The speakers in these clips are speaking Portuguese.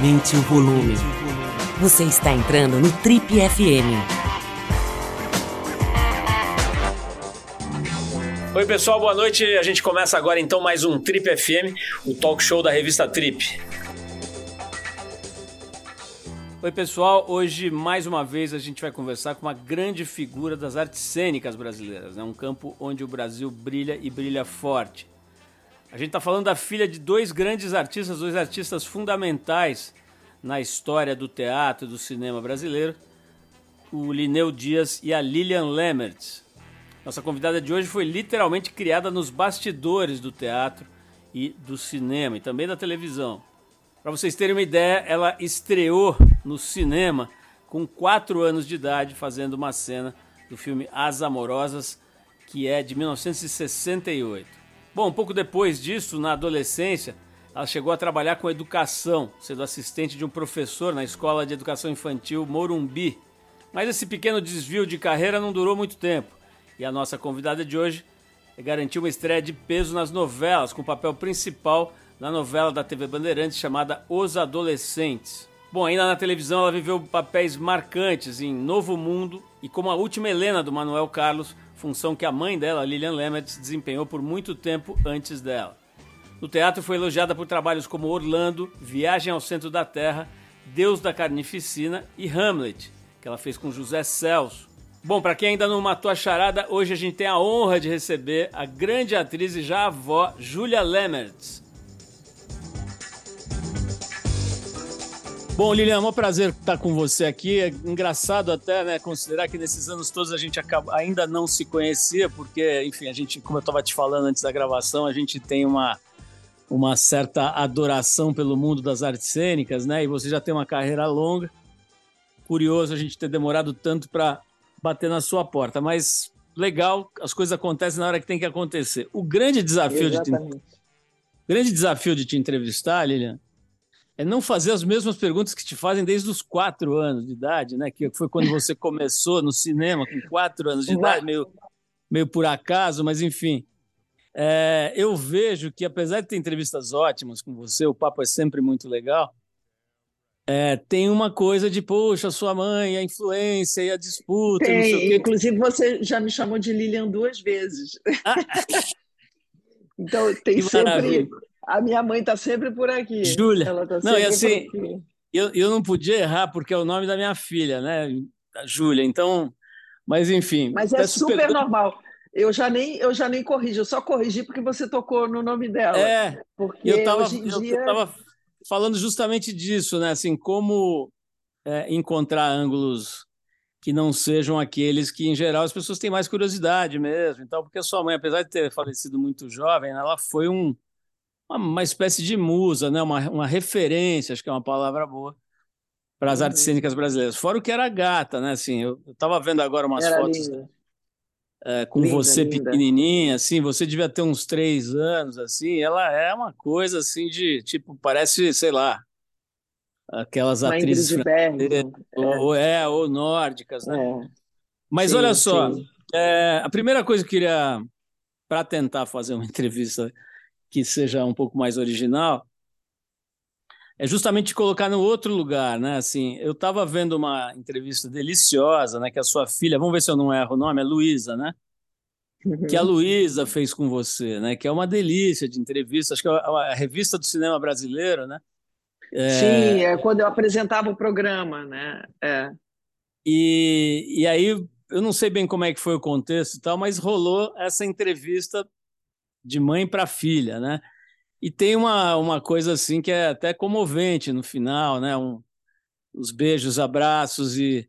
Aumente o volume. Você está entrando no Trip FM. Oi, pessoal, boa noite. A gente começa agora então mais um Trip FM, o talk show da revista Trip. Oi, pessoal. Hoje, mais uma vez, a gente vai conversar com uma grande figura das artes cênicas brasileiras, né? um campo onde o Brasil brilha e brilha forte. A gente está falando da filha de dois grandes artistas, dois artistas fundamentais na história do teatro e do cinema brasileiro, o Lineu Dias e a Lilian Lemertz. Nossa convidada de hoje foi literalmente criada nos bastidores do teatro e do cinema e também da televisão. Para vocês terem uma ideia, ela estreou no cinema com 4 anos de idade, fazendo uma cena do filme As Amorosas, que é de 1968. Bom, um pouco depois disso, na adolescência, ela chegou a trabalhar com educação, sendo assistente de um professor na Escola de Educação Infantil Morumbi. Mas esse pequeno desvio de carreira não durou muito tempo. E a nossa convidada de hoje garantiu uma estreia de peso nas novelas, com o papel principal na novela da TV Bandeirantes chamada Os Adolescentes. Bom, ainda na televisão ela viveu papéis marcantes em Novo Mundo e como a última Helena do Manuel Carlos, função que a mãe dela, Lilian Lemertz, desempenhou por muito tempo antes dela. No teatro foi elogiada por trabalhos como Orlando, Viagem ao Centro da Terra, Deus da Carnificina e Hamlet, que ela fez com José Celso. Bom, para quem ainda não matou a charada, hoje a gente tem a honra de receber a grande atriz e já avó Julia Lemertz. Bom, Lilian, é um prazer estar com você aqui. É engraçado até, né, considerar que nesses anos todos a gente acaba, ainda não se conhecia, porque, enfim, a gente, como eu estava te falando antes da gravação, a gente tem uma uma certa adoração pelo mundo das artes cênicas, né? E você já tem uma carreira longa. Curioso a gente ter demorado tanto para bater na sua porta, mas legal, as coisas acontecem na hora que tem que acontecer. O grande desafio Exatamente. de te, grande desafio de te entrevistar, Lilian, é não fazer as mesmas perguntas que te fazem desde os quatro anos de idade, né? Que foi quando você começou no cinema com quatro anos de idade, meio, meio por acaso, mas enfim. É, eu vejo que, apesar de ter entrevistas ótimas com você, o papo é sempre muito legal. É, tem uma coisa de, poxa, sua mãe, a influência e a disputa. Tem, inclusive você já me chamou de Lilian duas vezes. Ah. então tem que sempre. Maravilha. A minha mãe está sempre por aqui. Júlia. Tá não, e assim, eu, eu não podia errar porque é o nome da minha filha, né? Júlia. Então, mas enfim. Mas é super normal. Eu já nem eu já nem corrijo, eu só corrigi porque você tocou no nome dela. É, porque eu estava dia... falando justamente disso, né? Assim, como é, encontrar ângulos que não sejam aqueles que, em geral, as pessoas têm mais curiosidade mesmo. Então, porque a sua mãe, apesar de ter falecido muito jovem, ela foi um, uma, espécie de musa, né? uma, uma referência, acho que é uma palavra boa, para as artes uhum. cênicas brasileiras. Fora o que era gata, né? Assim, eu estava vendo agora umas era fotos. É, com linda, você linda. pequenininha, assim, você devia ter uns três anos, assim, ela é uma coisa, assim, de, tipo, parece, sei lá, aquelas uma atrizes é. ou, é, ou nórdicas, né? É. Mas sim, olha só, é, a primeira coisa que eu queria, para tentar fazer uma entrevista que seja um pouco mais original, é justamente colocar no outro lugar, né? Assim, eu estava vendo uma entrevista deliciosa, né? Que a sua filha, vamos ver se eu não erro o nome, é Luísa, né? Que a Luísa fez com você, né? Que é uma delícia de entrevista, acho que é a, revista do cinema brasileiro, né? É... Sim, é quando eu apresentava o programa, né? É. E, e aí, eu não sei bem como é que foi o contexto e tal, mas rolou essa entrevista de mãe para filha, né? E tem uma, uma coisa assim que é até comovente no final, né? Um, os beijos, abraços e,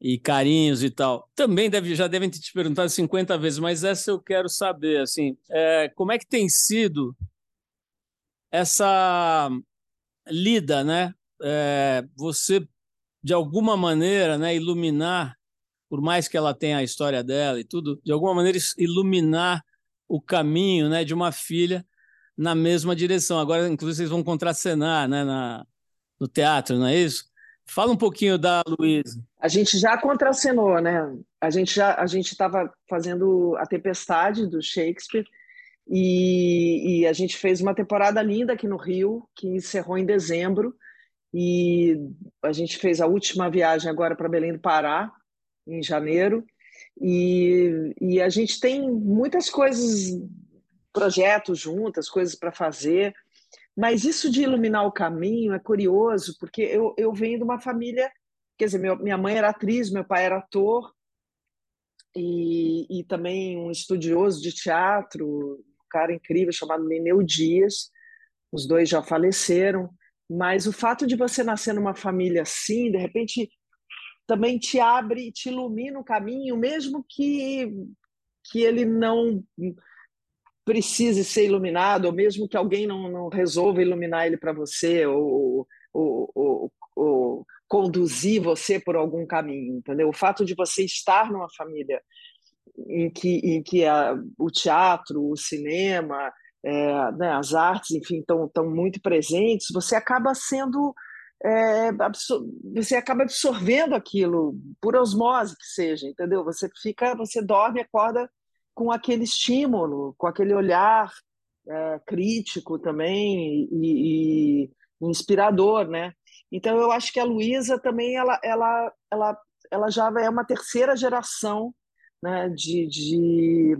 e carinhos e tal. Também deve, já devem ter te perguntado 50 vezes, mas essa eu quero saber, assim, é, como é que tem sido essa lida, né? É, você, de alguma maneira, né, iluminar, por mais que ela tenha a história dela e tudo, de alguma maneira iluminar o caminho né, de uma filha na mesma direção. Agora, inclusive, vocês vão contracenar né, na, no teatro, não é isso? Fala um pouquinho da Luísa. A gente já contracenou, né? A gente já a gente estava fazendo a Tempestade do Shakespeare e, e, a gente fez uma temporada linda aqui no Rio que encerrou em dezembro e a gente fez a última viagem agora para Belém do Pará, em janeiro, e, e a gente tem muitas coisas, projetos juntas, coisas para fazer, mas isso de iluminar o caminho é curioso, porque eu, eu venho de uma família, quer dizer, meu, minha mãe era atriz, meu pai era ator, e, e também um estudioso de teatro, um cara incrível chamado Neneu Dias, os dois já faleceram, mas o fato de você nascer numa família assim, de repente, também te abre, te ilumina o caminho, mesmo que, que ele não precise ser iluminado, ou mesmo que alguém não, não resolva iluminar ele para você, ou, ou, ou, ou, conduzir você por algum caminho, entendeu? O fato de você estar numa família em que, em que a, o teatro, o cinema, é, né, as artes, enfim, estão tão muito presentes, você acaba sendo é, você acaba absorvendo aquilo por osmose que seja, entendeu? Você fica, você dorme, acorda com aquele estímulo, com aquele olhar é, crítico também e, e, inspirador, né? Então eu acho que a Luísa também ela, ela, ela, ela já é uma terceira geração né, de, de,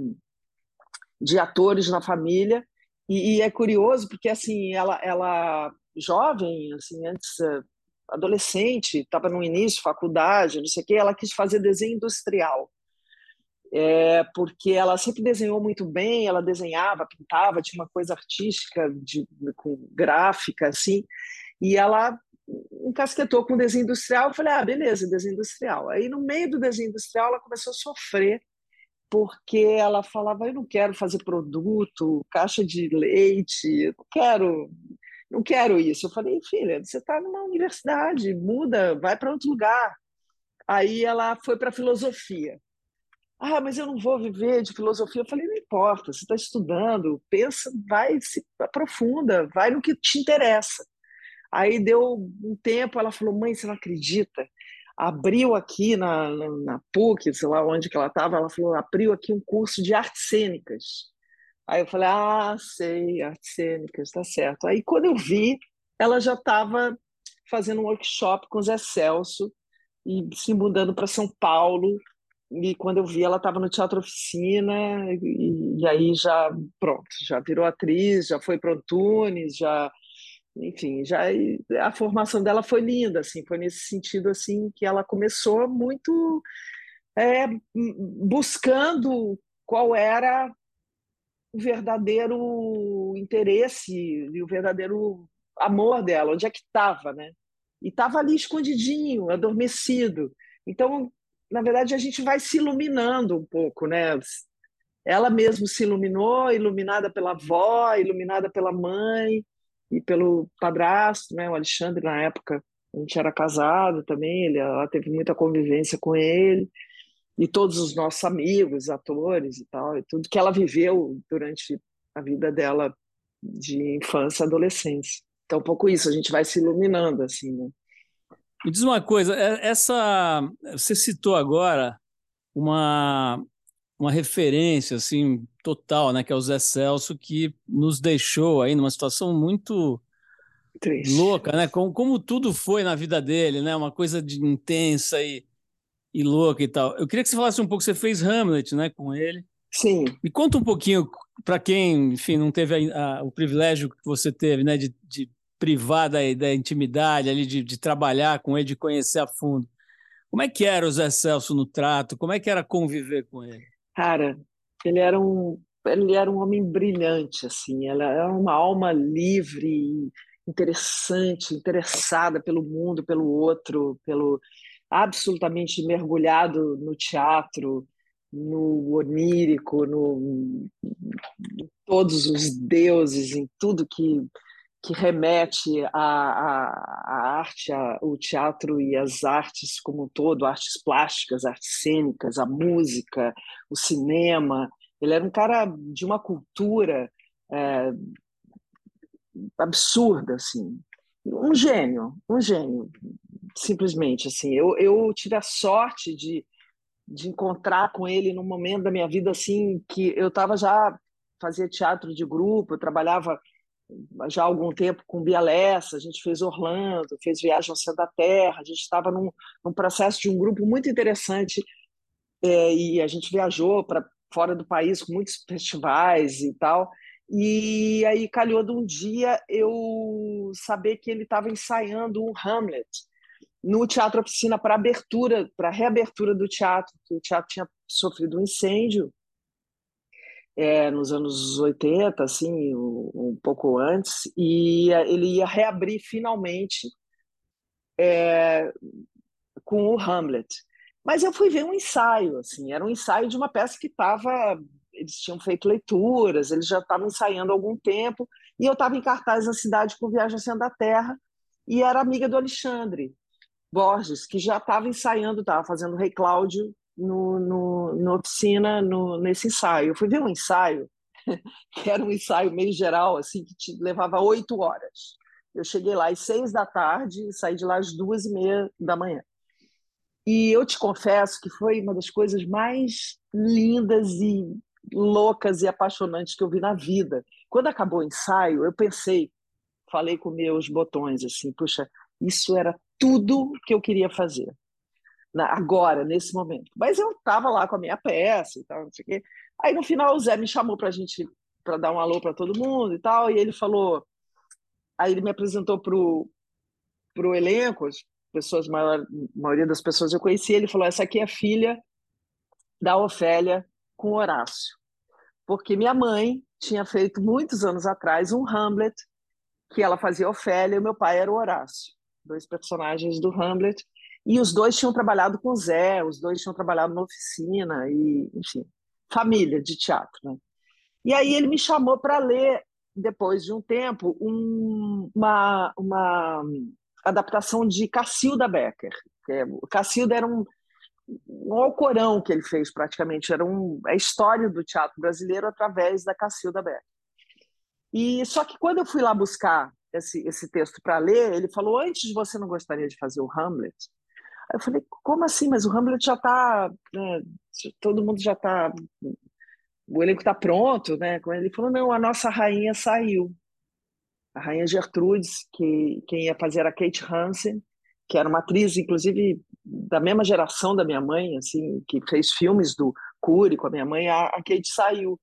de atores na família e, e, é curioso porque assim ela, ela jovem, assim antes eh, adolescente, estava no início faculdade, não sei o quê, ela quis fazer desenho industrial. É, porque ela sempre desenhou muito bem, ela desenhava, pintava, tinha uma coisa artística, de, com gráfica, assim, e ela encasquetou com desenho industrial. Eu falei, ah, beleza, desenho industrial. Aí, no meio do desenho industrial, ela começou a sofrer porque ela falava: Eu não quero fazer produto, caixa de leite, não quero, não quero isso. Eu falei: Filha, você está numa universidade, muda, vai para outro lugar. Aí ela foi para filosofia. Ah, mas eu não vou viver de filosofia. Eu falei: Não importa, você está estudando, pensa, vai, se aprofunda, vai no que te interessa. Aí deu um tempo, ela falou: Mãe, você não acredita? abriu aqui na, na, na, PUC, sei lá onde que ela estava, ela falou, abriu aqui um curso de artes cênicas. Aí eu falei, ah, sei, artes cênicas, tá certo. Aí quando eu vi, ela já estava fazendo um workshop com o Zé Celso e se mudando para São Paulo. E quando eu vi, ela estava no Teatro Oficina, e, e, aí já, pronto, já virou atriz, já foi para Antunes, já enfim, já a formação dela foi linda, assim, foi nesse sentido assim que ela começou muito é, buscando qual era o verdadeiro interesse e o verdadeiro amor dela, onde é que estava, né? E estava ali escondidinho, adormecido. Então, na verdade, a gente vai se iluminando um pouco, né? Ela mesma se iluminou, iluminada pela avó, iluminada pela mãe, e pelo padrasto, né, o Alexandre, na época, a gente era casado também, ela teve muita convivência com ele, e todos os nossos amigos, atores e tal, e tudo que ela viveu durante a vida dela de infância e adolescência. Então, um pouco isso, a gente vai se iluminando, assim, né? Me diz uma coisa, é, essa você citou agora uma uma referência assim total, né, que é o Zé Celso que nos deixou aí numa situação muito Triste. louca, né? Como, como tudo foi na vida dele, né? Uma coisa de intensa e, e louca e tal. Eu queria que você falasse um pouco, você fez Hamlet, né, com ele. Sim. Me conta um pouquinho para quem, enfim, não teve a, a, o privilégio que você teve, né, de, de privar da, da intimidade ali, de, de trabalhar com ele, de conhecer a fundo. Como é que era o Zé Celso no trato? Como é que era conviver com ele? Cara, ele era um ele era um homem brilhante assim, ela era uma alma livre, interessante, interessada pelo mundo, pelo outro, pelo absolutamente mergulhado no teatro, no onírico, no todos os deuses, em tudo que que remete à arte, ao teatro e às artes como um todo, artes plásticas, artes cênicas, a música, o cinema. Ele era um cara de uma cultura é, absurda, assim, um gênio, um gênio, simplesmente assim. Eu, eu tive a sorte de, de encontrar com ele num momento da minha vida assim que eu estava já fazia teatro de grupo, eu trabalhava já há algum tempo com Bialessa, a gente fez Orlando, fez Viagem ao Céu da Terra, a gente estava num, num, processo de um grupo muito interessante é, e a gente viajou para fora do país com muitos festivais e tal. E aí calhou de um dia eu saber que ele estava ensaiando um Hamlet no Teatro Oficina para abertura, para reabertura do teatro, que o teatro tinha sofrido um incêndio é, nos anos 80, assim, um, pouco antes, e ele ia reabrir finalmente é, com o Hamlet. Mas eu fui ver um ensaio, assim, era um ensaio de uma peça que estava. Eles tinham feito leituras, eles já estavam ensaiando há algum tempo, e eu estava em cartaz na cidade com Viagem Sendo da Terra, e era amiga do Alexandre Borges, que já estava ensaiando, estava fazendo Rei Cláudio no, no, na oficina, no, nesse ensaio. Eu fui ver um ensaio, que era um ensaio meio geral, assim, que te levava oito horas. Eu cheguei lá às seis da tarde e saí de lá às duas e meia da manhã. E eu te confesso que foi uma das coisas mais lindas e loucas e apaixonantes que eu vi na vida. Quando acabou o ensaio, eu pensei, falei com meus botões assim, puxa, isso era tudo que eu queria fazer agora, nesse momento. Mas eu estava lá com a minha peça e tal, não sei o quê. Aí no final o Zé me chamou para a gente para dar um alô para todo mundo e tal, e ele falou, aí ele me apresentou pro pro elenco, as pessoas maior, a maioria das pessoas eu conhecia, ele falou essa aqui é filha da Ofélia com Horácio, porque minha mãe tinha feito muitos anos atrás um Hamlet que ela fazia Ofélia e meu pai era o Horácio, dois personagens do Hamlet e os dois tinham trabalhado com o Zé, os dois tinham trabalhado na oficina, e, enfim, família de teatro. Né? E aí ele me chamou para ler, depois de um tempo, um, uma, uma adaptação de Cacilda Becker. É, Cacilda era um, um alcorão que ele fez, praticamente. Era um, a história do teatro brasileiro através da Cacilda Becker. E só que quando eu fui lá buscar esse, esse texto para ler, ele falou: antes você não gostaria de fazer o Hamlet? eu falei, como assim? Mas o Hamlet já está, né, todo mundo já está, o elenco está pronto, né? Ele falou, não, a nossa rainha saiu. A rainha Gertrudes, que quem ia fazer era a Kate Hansen, que era uma atriz, inclusive, da mesma geração da minha mãe, assim, que fez filmes do Cury com a minha mãe, a, a Kate saiu.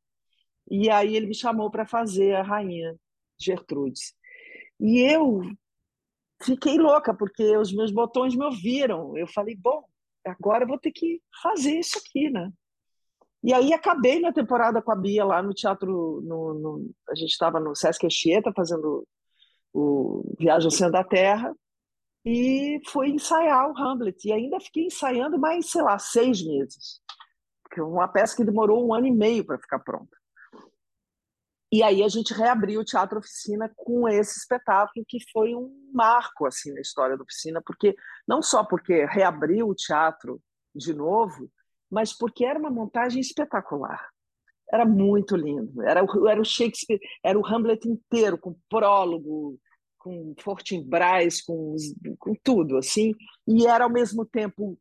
E aí ele me chamou para fazer a rainha Gertrudes. E eu fiquei louca, porque os meus botões me ouviram. Eu falei, bom, agora eu vou ter que fazer isso aqui, né? E aí acabei minha temporada com a Bia lá no teatro, no, no a gente estava no Sesc Anchieta fazendo o Viagem ao Centro da Terra e fui ensaiar o Hamlet. E ainda fiquei ensaiando mais, sei lá, seis meses. Porque uma peça que demorou um ano e meio para ficar pronta. E aí a gente reabriu o Teatro Oficina com esse espetáculo que foi um marco assim na história da oficina, porque não só porque reabriu o teatro de novo, mas porque era uma montagem espetacular. Era muito lindo. Era, era o Shakespeare, era o Hamlet inteiro, com prólogo, com Fortinbras, com, com tudo, assim. E era ao mesmo tempo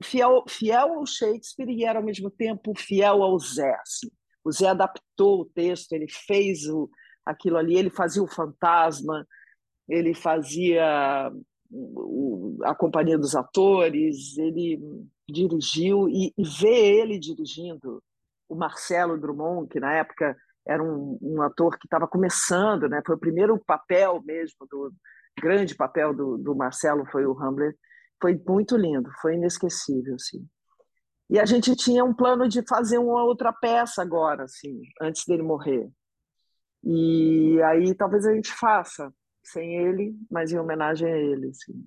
fiel, fiel ao Shakespeare e era ao mesmo tempo fiel ao Zé, assim o Zé adaptou o texto, ele fez o, aquilo ali, ele fazia o fantasma, ele fazia o, a companhia dos atores, ele dirigiu e, e ver ele dirigindo o Marcelo Drummond, que na época era um, um ator que estava começando, né? Foi o primeiro papel mesmo do grande papel do, do Marcelo foi o Hamlet. Foi muito lindo, foi inesquecível, sim. E a gente tinha um plano de fazer uma outra peça agora, assim, antes dele morrer. E aí talvez a gente faça, sem ele, mas em homenagem a ele. Assim.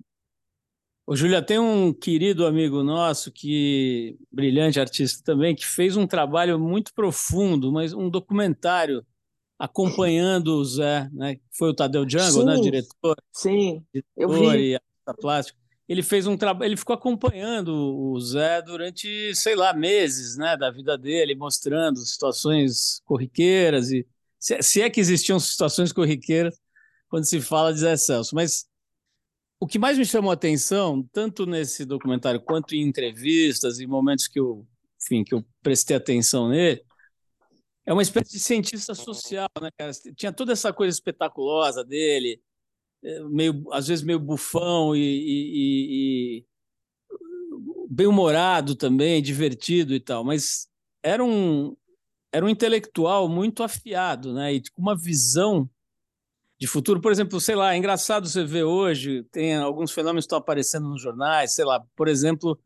Ô, Júlia, tem um querido amigo nosso, que brilhante artista também, que fez um trabalho muito profundo, mas um documentário acompanhando o Zé, né? Foi o Tadeu Django, né? Diretor. Sim, diretor eu vi. E artista plástico ele fez um trabalho, ele ficou acompanhando o Zé durante, sei lá, meses, né, da vida dele, mostrando situações corriqueiras e se, se é que existiam situações corriqueiras quando se fala de Zé Celso, mas o que mais me chamou a atenção, tanto nesse documentário quanto em entrevistas e momentos que eu, enfim, que eu prestei atenção nele, é uma espécie de cientista social, né, cara? Tinha toda essa coisa espetaculosa dele, meio, às vezes meio bufão e, e, e bem-humorado também, divertido e tal, mas era um, era um intelectual muito afiado, né? E com uma visão de futuro. Por exemplo, sei lá, é engraçado você ver hoje, tem alguns fenômenos que estão aparecendo nos jornais, sei lá, por exemplo,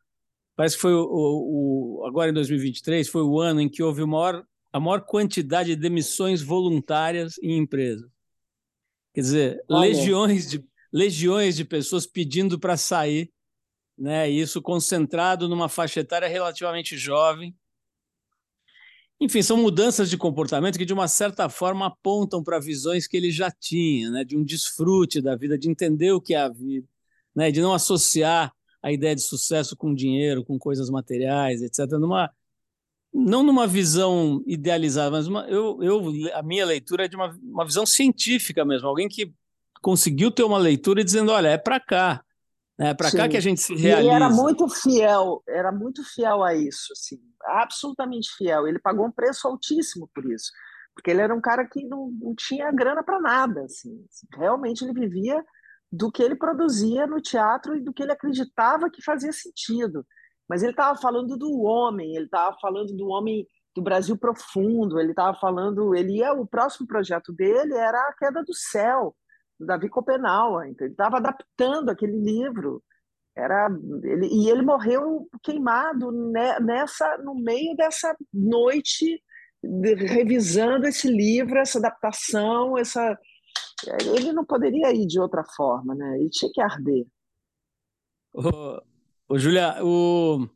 parece que foi o, o, o agora em 2023, foi o ano em que houve maior a maior quantidade de demissões voluntárias em empresas. Quer dizer, legiões de, legiões de pessoas pedindo para sair, né? isso concentrado numa faixa etária relativamente jovem. Enfim, são mudanças de comportamento que, de uma certa forma, apontam para visões que ele já tinha, né? de um desfrute da vida, de entender o que é a vida, né? de não associar a ideia de sucesso com dinheiro, com coisas materiais, etc., numa, não numa visão idealizada, mas uma, eu, eu, a minha leitura é de uma, uma visão científica mesmo, alguém que conseguiu ter uma leitura dizendo, olha, é para cá, é para cá que a gente se realiza. Ele era muito fiel, era muito fiel a isso, assim, absolutamente fiel. Ele pagou um preço altíssimo por isso, porque ele era um cara que não, não tinha grana para nada, assim, realmente ele vivia do que ele produzia no teatro e do que ele acreditava que fazia sentido. Mas ele estava falando do homem, ele estava falando do homem do Brasil profundo, ele estava falando, ele ia, o próximo projeto dele era a queda do céu, do Davi Copenau, então ele estava adaptando aquele livro, era ele, e ele morreu queimado nessa no meio dessa noite de, revisando esse livro, essa adaptação, essa ele não poderia ir de outra forma, né? Ele tinha que arder. Ô, Julia, o...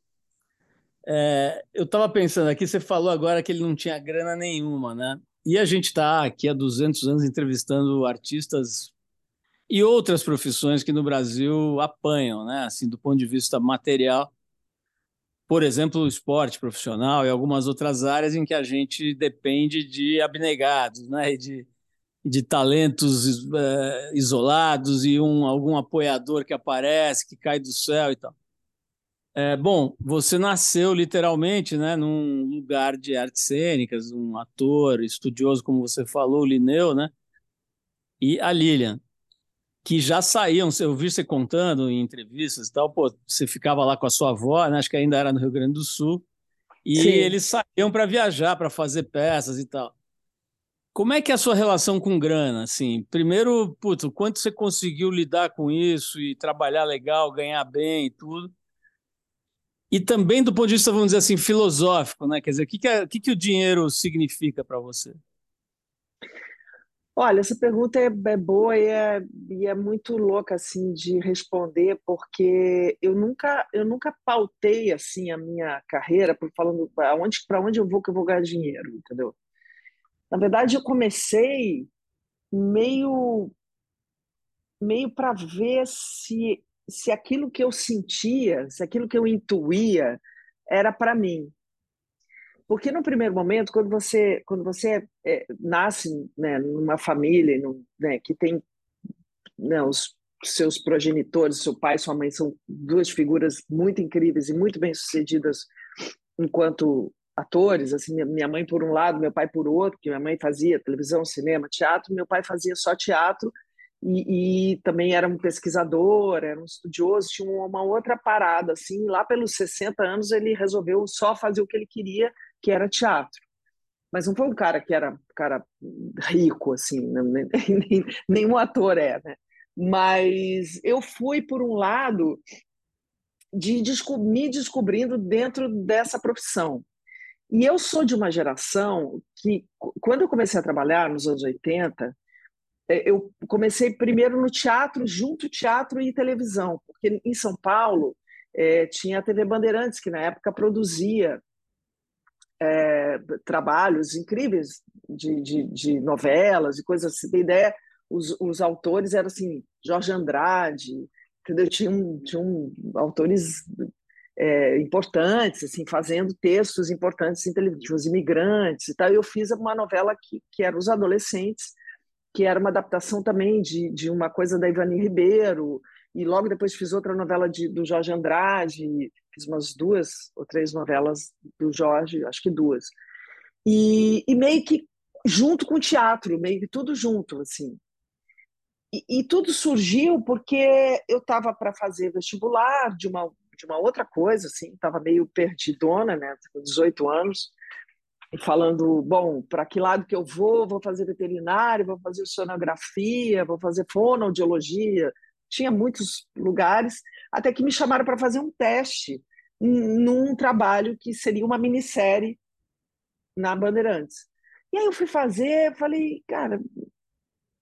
É, eu estava pensando aqui, você falou agora que ele não tinha grana nenhuma, né? E a gente está aqui há 200 anos entrevistando artistas e outras profissões que no Brasil apanham, né? Assim, do ponto de vista material. Por exemplo, o esporte profissional e algumas outras áreas em que a gente depende de abnegados, né? E de, de talentos é, isolados e um, algum apoiador que aparece, que cai do céu e tal. É, bom, você nasceu literalmente né, num lugar de artes cênicas, um ator estudioso, como você falou, o Lineu, né? E a Lilian, que já saíam, eu vi você contando em entrevistas e tal, pô, você ficava lá com a sua avó, né, acho que ainda era no Rio Grande do Sul, e Sim. eles saíam para viajar, para fazer peças e tal. Como é que é a sua relação com grana? Assim, primeiro, putz, quanto você conseguiu lidar com isso e trabalhar legal, ganhar bem e tudo? E também do ponto de vista, vamos dizer assim, filosófico, né? Quer dizer, o que, que, é, o, que, que o dinheiro significa para você? Olha, essa pergunta é, é boa e é, e é, muito louca assim de responder, porque eu nunca eu nunca pautei assim a minha carreira por falando para onde para onde eu vou que eu vou ganhar dinheiro, entendeu? Na verdade, eu comecei meio meio para ver se se aquilo que eu sentia, se aquilo que eu intuía era para mim. Porque no primeiro momento, quando você quando você é, nasce né, numa família no, né, que tem né, os seus progenitores, seu pai sua mãe são duas figuras muito incríveis e muito bem sucedidas enquanto atores, assim, minha mãe por um lado, meu pai por outro, porque minha mãe fazia televisão, cinema, teatro, meu pai fazia só teatro e, e, também era um pesquisador, era um estudioso, tinha uma outra parada, assim, lá pelos 60 anos ele resolveu só fazer o que ele queria, que era teatro. Mas não foi um cara que era cara rico, assim, nem, nem, nenhum ator é, né? Mas eu fui, por um lado, de desco me descobrindo dentro dessa profissão. E eu sou de uma geração que, quando eu comecei a trabalhar nos anos 80, é, eu comecei primeiro no teatro, junto teatro e televisão, porque em São Paulo é, tinha a TV Bandeirantes, que na época produzia é, trabalhos incríveis de, de, de, novelas e coisas assim. Tem ideia, os, os autores eram assim, Jorge Andrade, entendeu? Tinham autores é, importantes, assim, fazendo textos importantes em televisão, os imigrantes e tal. Eu fiz uma novela que, que era Os Adolescentes, que era uma adaptação também de, de uma coisa da Ivani Ribeiro, e logo depois fiz outra novela de, do Jorge Andrade, fiz umas duas ou três novelas do Jorge, acho que duas. E, e meio que junto com o teatro, meio que tudo junto, assim. E, e tudo surgiu porque eu estava para fazer vestibular de uma, de uma outra coisa, assim, estava meio perdidona, né, com 18 anos, falando, bom, para que lado que eu vou? Vou fazer veterinário, vou fazer sonografia, vou fazer fonoaudiologia. Tinha muitos lugares, até que me chamaram para fazer um teste num trabalho que seria uma minissérie na Bandeirantes. E aí eu fui fazer, falei, cara,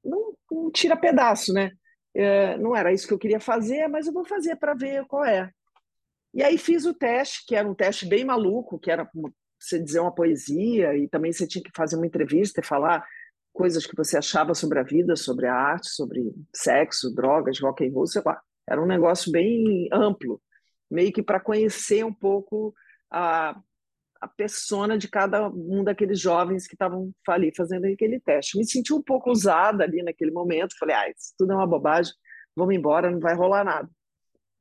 não, não tira pedaço, né? É, não era isso que eu queria fazer, mas eu vou fazer para ver qual é. E aí fiz o teste, que era um teste bem maluco, que era você dizer uma poesia e também você tinha que fazer uma entrevista e falar coisas que você achava sobre a vida, sobre a arte, sobre sexo, drogas, rock and roll, sei lá. Era um negócio bem amplo, meio que para conhecer um pouco a, a persona de cada um daqueles jovens que estavam ali fazendo aquele teste. Me senti um pouco usada ali naquele momento, falei, ah, isso tudo é uma bobagem, vamos embora, não vai rolar nada.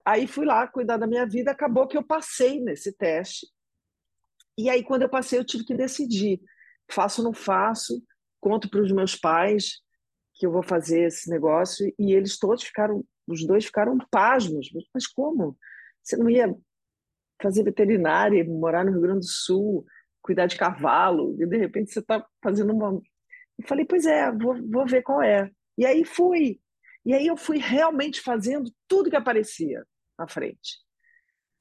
Aí fui lá cuidar da minha vida, acabou que eu passei nesse teste. E aí, quando eu passei, eu tive que decidir: faço ou não faço? Conto para os meus pais que eu vou fazer esse negócio. E eles todos ficaram, os dois ficaram pasmos. Mas como? Você não ia fazer veterinária, morar no Rio Grande do Sul, cuidar de cavalo, e de repente você está fazendo uma. Eu falei, pois é, vou, vou ver qual é. E aí fui. E aí eu fui realmente fazendo tudo que aparecia à frente.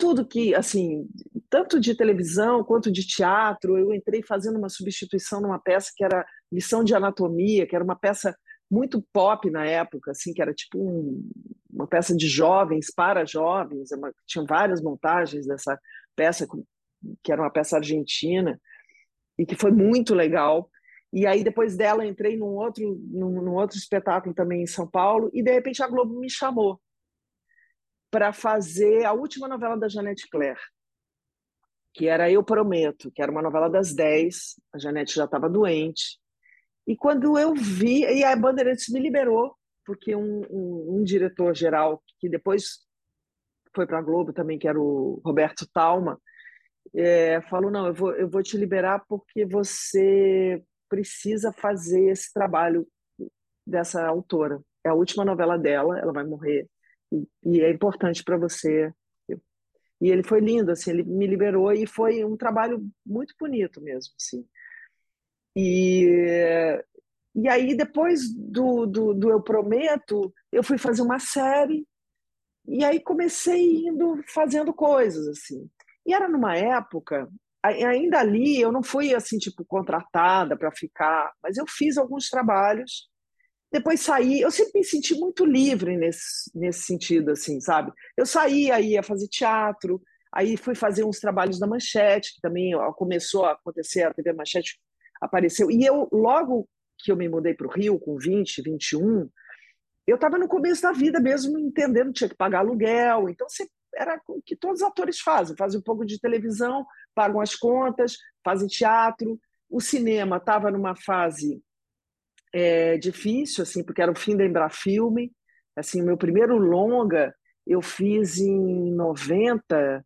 Tudo que, assim, tanto de televisão quanto de teatro, eu entrei fazendo uma substituição numa peça que era lição de anatomia, que era uma peça muito pop na época, assim, que era tipo um, uma peça de jovens para jovens, é uma, várias montagens dessa peça, que era uma peça argentina, e que foi muito legal. E aí, depois dela, entrei num outro, num, num outro espetáculo também em São Paulo, e de repente a Globo me chamou para fazer a última novela da Janete Claire, que era Eu Prometo, que era uma novela das 10, a Janete já estava doente. E quando eu vi, e a Bandeirantes me liberou, porque um, um, um diretor-geral, que depois foi para a Globo também, que era o Roberto Talma, é, falou: Não, eu vou, eu vou te liberar porque você precisa fazer esse trabalho dessa autora. É a última novela dela, ela vai morrer e, é importante para você. E ele foi lindo, assim, ele me liberou e foi um trabalho muito bonito mesmo, assim. E, e aí, depois do, do, do Eu Prometo, eu fui fazer uma série e aí comecei indo fazendo coisas, assim. E era numa época, ainda ali, eu não fui, assim, tipo, contratada para ficar, mas eu fiz alguns trabalhos depois saí, eu sempre me senti muito livre nesse, nesse sentido, assim, sabe? Eu saía, ia fazer teatro, aí fui fazer uns trabalhos da Manchete, que também começou a acontecer, a TV Manchete apareceu. E eu, logo que eu me mudei para o Rio, com 20, 21, eu estava no começo da vida mesmo, entendendo, tinha que pagar aluguel, então era o que todos os atores fazem, fazem um pouco de televisão, pagam as contas, fazem teatro. O cinema estava numa fase é, difícil, assim, porque era o fim da Embrafilme. Assim, o meu primeiro longa eu fiz em 90.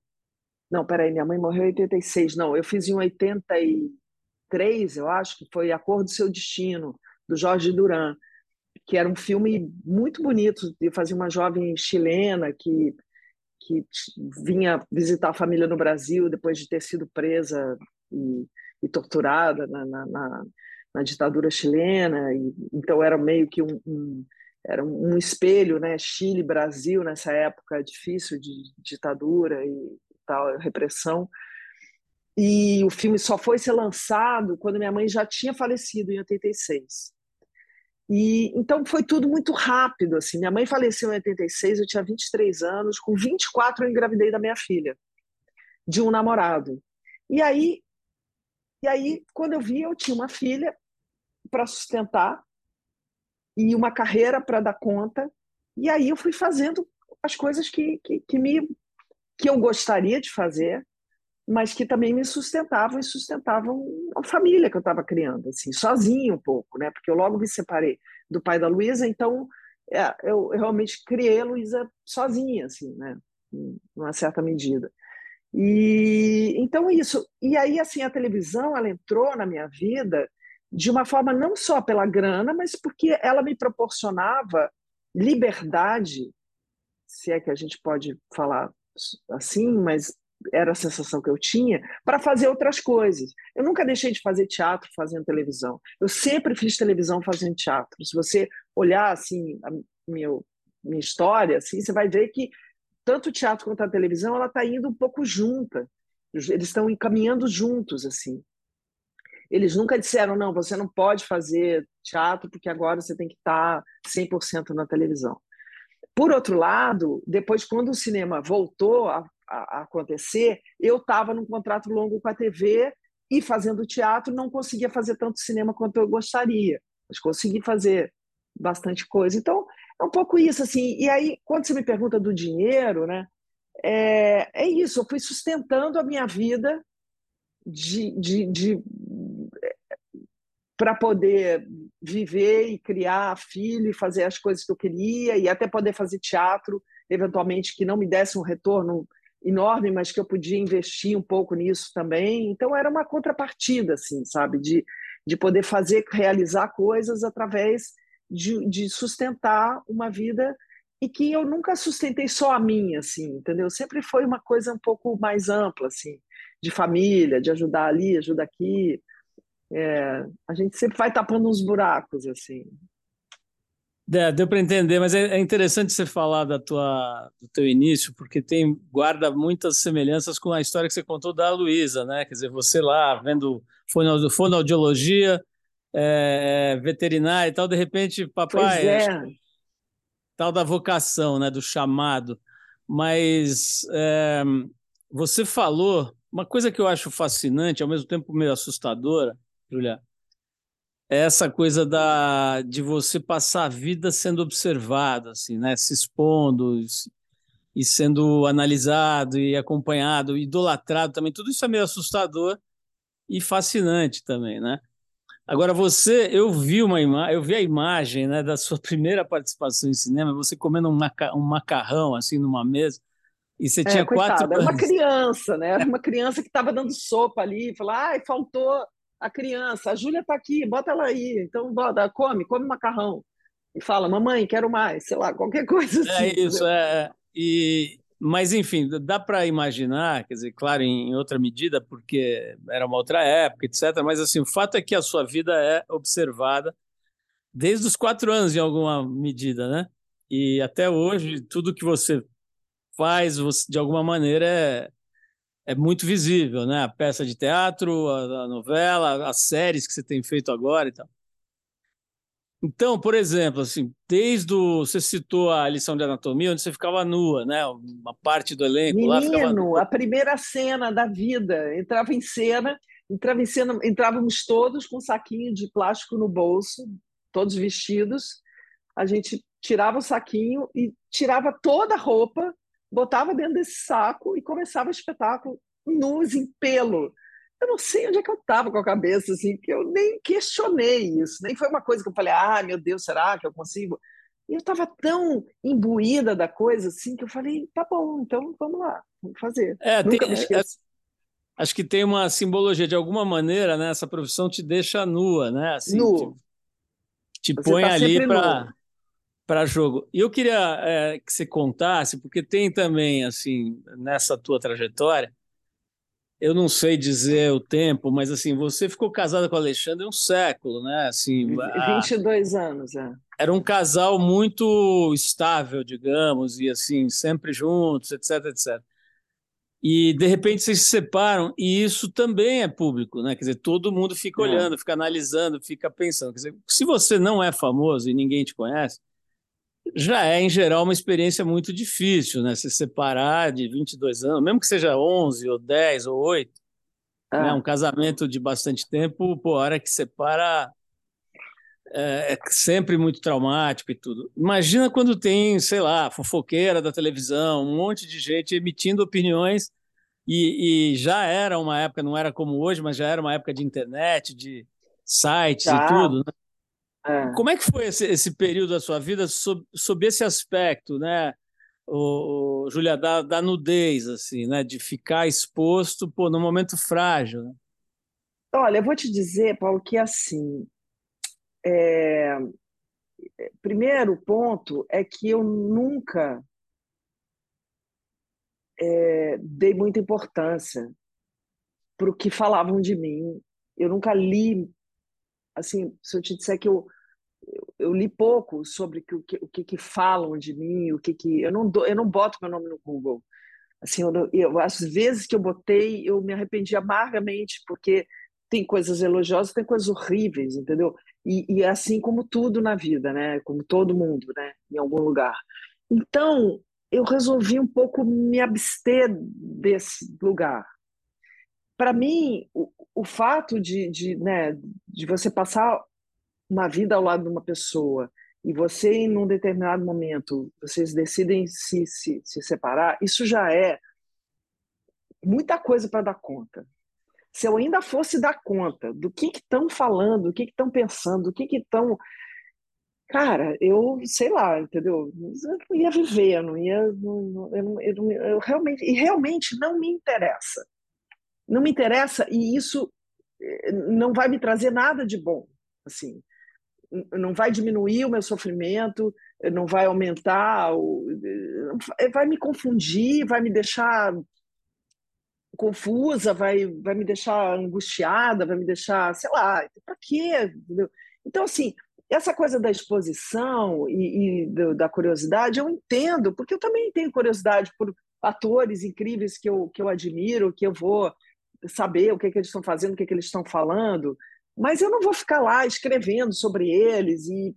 Não, peraí, minha mãe morreu em 86. Não, eu fiz em 83, eu acho, que foi A Cor do Seu Destino, do Jorge Duran, que era um filme muito bonito. Eu fazia uma jovem chilena que, que vinha visitar a família no Brasil depois de ter sido presa e, e torturada na, na, na na ditadura chilena, e, então era meio que um, um era um espelho, né? Chile, Brasil nessa época difícil de ditadura e tal repressão. E o filme só foi ser lançado quando minha mãe já tinha falecido em 86. E então foi tudo muito rápido assim. Minha mãe faleceu em 86, eu tinha 23 anos, com 24 eu engravidei da minha filha, de um namorado. E aí e aí quando eu vi, eu tinha uma filha para sustentar e uma carreira para dar conta. E aí eu fui fazendo as coisas que, que, que, me, que eu gostaria de fazer, mas que também me sustentavam e sustentavam a família que eu estava criando, assim, sozinho um pouco, né? Porque eu logo me separei do pai da Luísa, então é, eu, realmente criei a Luísa sozinha, assim, né? Em uma certa medida. E então isso. E aí assim a televisão ela entrou na minha vida de uma forma não só pela grana, mas porque ela me proporcionava liberdade, se é que a gente pode falar assim, mas era a sensação que eu tinha, para fazer outras coisas. Eu nunca deixei de fazer teatro fazendo televisão. Eu sempre fiz televisão fazendo teatro. Se você olhar assim a minha, minha história, assim, você vai ver que tanto o teatro quanto a televisão ela está indo um pouco junta. Eles estão encaminhando juntos assim. Eles nunca disseram não, você não pode fazer teatro porque agora você tem que estar 100% na televisão. Por outro lado, depois quando o cinema voltou a, a, acontecer, eu estava num contrato longo com a TV e fazendo teatro não conseguia fazer tanto cinema quanto eu gostaria, mas consegui fazer bastante coisa. Então, é um pouco isso, assim. E aí, quando você me pergunta do dinheiro, né? É, é isso, eu fui sustentando a minha vida de, de, de para poder viver e criar filho e fazer as coisas que eu queria e até poder fazer teatro, eventualmente que não me desse um retorno enorme, mas que eu podia investir um pouco nisso também. Então era uma contrapartida, assim, sabe, de, de poder fazer, realizar coisas através de, de sustentar uma vida e que eu nunca sustentei só a minha, assim, entendeu? Sempre foi uma coisa um pouco mais ampla, assim, de família, de ajudar ali, ajuda aqui. É, a gente sempre vai tapando uns buracos, assim. É, deu para entender, mas é, é, interessante você falar da tua, do teu início, porque tem guarda muitas semelhanças com a história que você contou da Luísa, né? Quer dizer, você lá vendo fonoaudiologia, é, é, veterinária e tal, de repente, papai, é. tal da vocação, né? Do chamado. Mas é, você falou uma coisa que eu acho fascinante, ao mesmo tempo meio assustadora, Julia, é essa coisa da, de você passar a vida sendo observado, assim, né? se expondo e sendo analisado e acompanhado, idolatrado também. Tudo isso é meio assustador e fascinante também, né? Agora você, eu vi uma imagem, eu vi a imagem, né, da sua primeira participação em cinema, você comendo um, maca um macarrão assim numa mesa. E você é, tinha coitada, quatro anos. Era uma criança, né? Era uma criança que estava dando sopa ali, falar, ai, faltou a criança, a Júlia está aqui, bota ela aí, então bota, come, come macarrão. E fala, mamãe, quero mais, sei lá, qualquer coisa é assim. É isso, é. E, mas, enfim, dá para imaginar, quer dizer, claro, em outra medida, porque era uma outra época, etc. Mas, assim, o fato é que a sua vida é observada desde os quatro anos, em alguma medida, né? E até hoje, tudo que você faz, você, de alguma maneira, é, é muito visível, né? A peça de teatro, a, a, novela, as séries que você tem feito agora e tal. Então, por exemplo, assim, desde o, você citou a lição de anatomia, onde você ficava nua, né? Uma parte do elenco Menino, lá ficava nua. a primeira cena da vida, entrava em cena, entrava em cena, entrávamos todos com um saquinho de plástico no bolso, todos vestidos. A gente tirava o saquinho e tirava toda a roupa botava dentro desse saco e começava o espetáculo nus em pelo. Eu não sei onde é que eu estava com a cabeça, assim, que eu nem questionei isso, nem foi uma coisa que eu falei, ah, meu Deus, será que eu consigo? E eu estava tão imbuída da coisa, assim, que eu falei, tá bom, então vamos lá, vamos fazer. É, Nunca tem, me esqueço. É, acho que tem uma simbologia, de alguma maneira, né? Essa profissão te deixa nua, né? Assim, Nu. Te, te põe tá ali para para jogo. E eu queria é, que você contasse, porque tem também, assim, nessa tua trajetória, eu não sei dizer o tempo, mas assim, você ficou casada com o Alexandre um século, né? Assim, 22 a... anos, é. Era um casal muito estável, digamos, e assim, sempre juntos, etc, etc. E de repente vocês se separam, e isso também é público, né? Quer dizer, todo mundo fica é. olhando, fica analisando, fica pensando. Quer dizer, se você não é famoso e ninguém te conhece, já é, em geral, uma experiência muito difícil, né? Se separar de 22 anos, mesmo que seja 11 ou 10 ou 8, ah. né? um casamento de bastante tempo, pô, a hora que separa é, é, sempre muito traumático e tudo. Imagina quando tem, sei lá, fofoqueira da televisão, um monte de gente emitindo opiniões e, e já era uma época, não era como hoje, mas já era uma época de internet, de sites e tudo, né? É. Como é que foi esse, esse, período da sua vida sob, sob esse aspecto, né? o, o Julia, da, da, nudez, assim, né? De ficar exposto, pô, num momento frágil. Né? Olha, eu vou te dizer, Paulo, que assim, é... primeiro ponto é que eu nunca é, dei muita importância para o que falavam de mim. Eu nunca li, assim, se eu te disser que eu, eu, li pouco sobre o que, o que, que falam de mim, o que que eu não eu não boto meu nome no Google. Assim, eu, eu, às vezes que eu botei, eu me arrependi amargamente porque tem coisas elogiosas, tem coisas horríveis, entendeu? E, e assim como tudo na vida, né? Como todo mundo, né? Em algum lugar. Então, eu resolvi um pouco me abster desse lugar. Para mim, o, o fato de, de, né, de você passar uma vida ao lado de uma pessoa e você, em um determinado momento, vocês decidem se, se, se separar, isso já é muita coisa para dar conta. Se eu ainda fosse dar conta do que estão falando, do que estão pensando, do que estão Cara, eu sei lá, entendeu? Eu não ia viver, eu não ia. Não, eu, eu, eu, realmente, e realmente não me interessa. Não me interessa e isso eh, não vai me trazer nada de bom. Assim, não vai diminuir o meu sofrimento, não vai aumentar, eh, vai me confundir, vai me deixar confusa, vai, vai me deixar angustiada, vai me deixar, sei lá, para quê? Então, assim, essa coisa da exposição e, e, da curiosidade, eu entendo, porque eu também tenho curiosidade por atores incríveis que eu, que eu admiro, que eu vou saber o que, é que eles estão fazendo, o que, é que eles estão falando, mas eu não vou ficar lá escrevendo sobre eles e,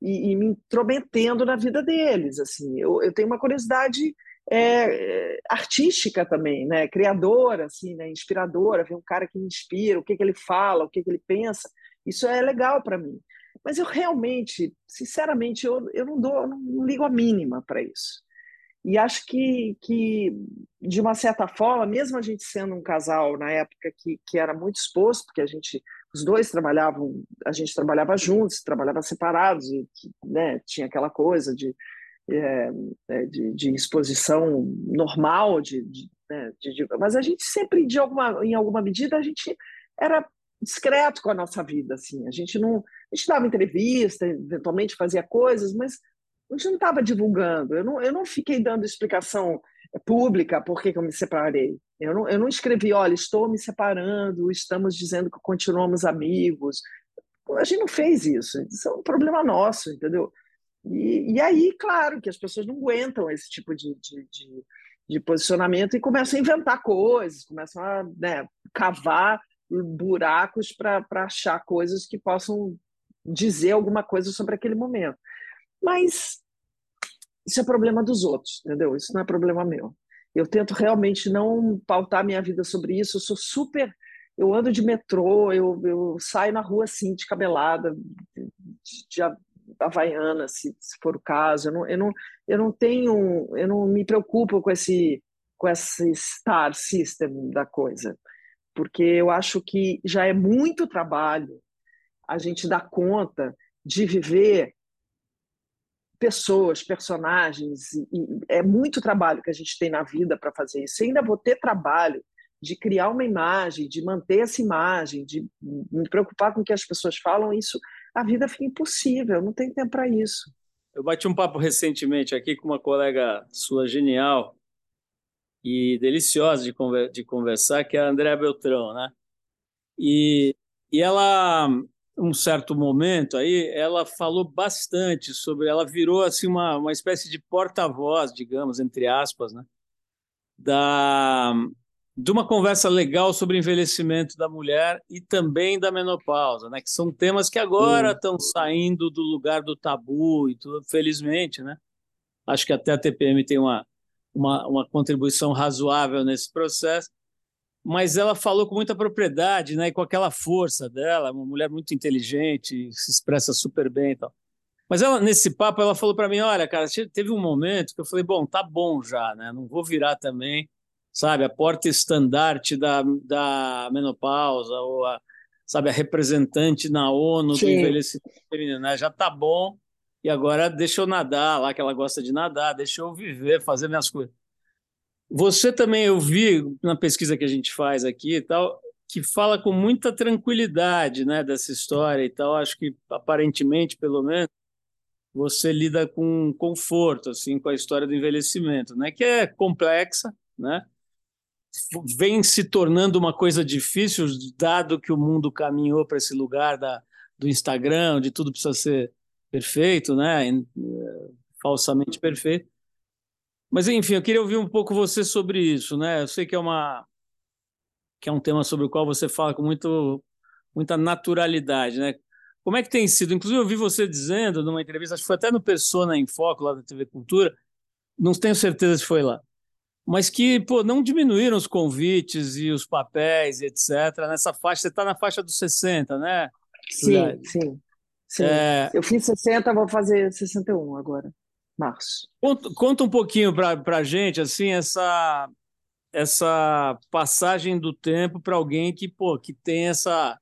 e, e me intrometendo na vida deles. Assim, eu, eu tenho uma curiosidade é, artística também, né? criadora, assim, né? inspiradora, ver um cara que me inspira, o que, que ele fala, o que, que ele pensa. Isso é legal para mim. Mas eu realmente, sinceramente, eu, eu não dou, eu não ligo a mínima para isso. E acho que, que, de uma certa forma, mesmo a gente sendo um casal na época que, que era muito exposto, porque a gente, os dois trabalhavam, a gente trabalhava juntos, trabalhava separados, e né, tinha aquela coisa de, é, é de, de, exposição normal, de, de, né, de, mas a gente sempre, de alguma, em alguma medida, a gente era discreto com a nossa vida, assim. A gente não, a gente dava entrevista, eventualmente fazia coisas, mas a gente não estava divulgando. Eu não, eu não fiquei dando explicação pública por que, que eu me separei. Eu não, eu não escrevi, olha, estou me separando, estamos dizendo que continuamos amigos. A gente não fez isso. Isso é um problema nosso, entendeu? E, e aí, claro, que as pessoas não aguentam esse tipo de, de, de, de posicionamento e começam a inventar coisas, começam a né, cavar buracos para achar coisas que possam dizer alguma coisa sobre aquele momento. Mas isso é problema dos outros, entendeu? Isso não é problema meu. Eu tento realmente não pautar minha vida sobre isso. Eu sou super. Eu ando de metrô, eu, eu saio na rua assim, de cabelada, de, de havaiana, se, se, for o caso. Eu não, eu, não, eu não tenho. Eu não me preocupo com esse, com esse star system da coisa porque eu acho que já é muito trabalho a gente dar conta de viver pessoas, personagens, e é muito trabalho que a gente tem na vida para fazer isso. E ainda vou ter trabalho de criar uma imagem, de manter essa imagem, de me preocupar com o que as pessoas falam, isso a vida fica impossível, não tem tempo para isso. Eu bati um papo recentemente aqui com uma colega sua genial, e deliciosa de, conver de conversar, que é a Andréa Beltrão, né? E, e ela, um certo momento aí, ela falou bastante sobre, ela virou assim uma, uma espécie de porta-voz, digamos, entre aspas, né? Da, de uma conversa legal sobre envelhecimento da mulher e também da menopausa, né? Que são temas que agora estão saindo do lugar do tabu e tudo, felizmente, né? Acho que até a TPM tem uma uma, uma contribuição razoável nesse processo, mas ela falou com muita propriedade, né, e com aquela força dela, uma mulher muito inteligente, se expressa super bem e tal. Mas ela, nesse papo, ela falou para mim, olha, cara, teve um momento que eu falei, bom, tá bom já, né, não vou virar também, sabe, a porta estandarte da, da menopausa, ou a, sabe, a representante na ONU Sim. do envelhecimento feminino, né, já tá bom, e agora deixa eu nadar lá, que ela gosta de nadar, deixa eu viver, fazer minhas coisas. Você também, eu vi na pesquisa que a gente faz aqui e tal, que fala com muita tranquilidade né, dessa história e tal. Acho que, aparentemente, pelo menos, você lida com conforto assim com a história do envelhecimento, né? Que é complexa, né? Vem se tornando uma coisa difícil, dado que o mundo caminhou para esse lugar da, do Instagram, onde tudo precisa ser perfeito, né? Falsamente perfeito. Mas enfim, eu queria ouvir um pouco você sobre isso, né? Eu sei que é uma que é um tema sobre o qual você fala com muito muita naturalidade, né? Como é que tem sido? Inclusive, eu vi você dizendo numa entrevista, acho que foi até no Persona em Foco, lá da TV Cultura, não tenho certeza se foi lá, mas que pô, não diminuíram os convites e os papéis, etc. Nessa faixa, você está na faixa dos 60, né? Sim, sim. sim. É... Eu fiz 60, vou fazer 61 agora, março. Conta, conta um pouquinho para a gente, assim, essa, essa passagem do tempo para alguém que, pô, que tem essa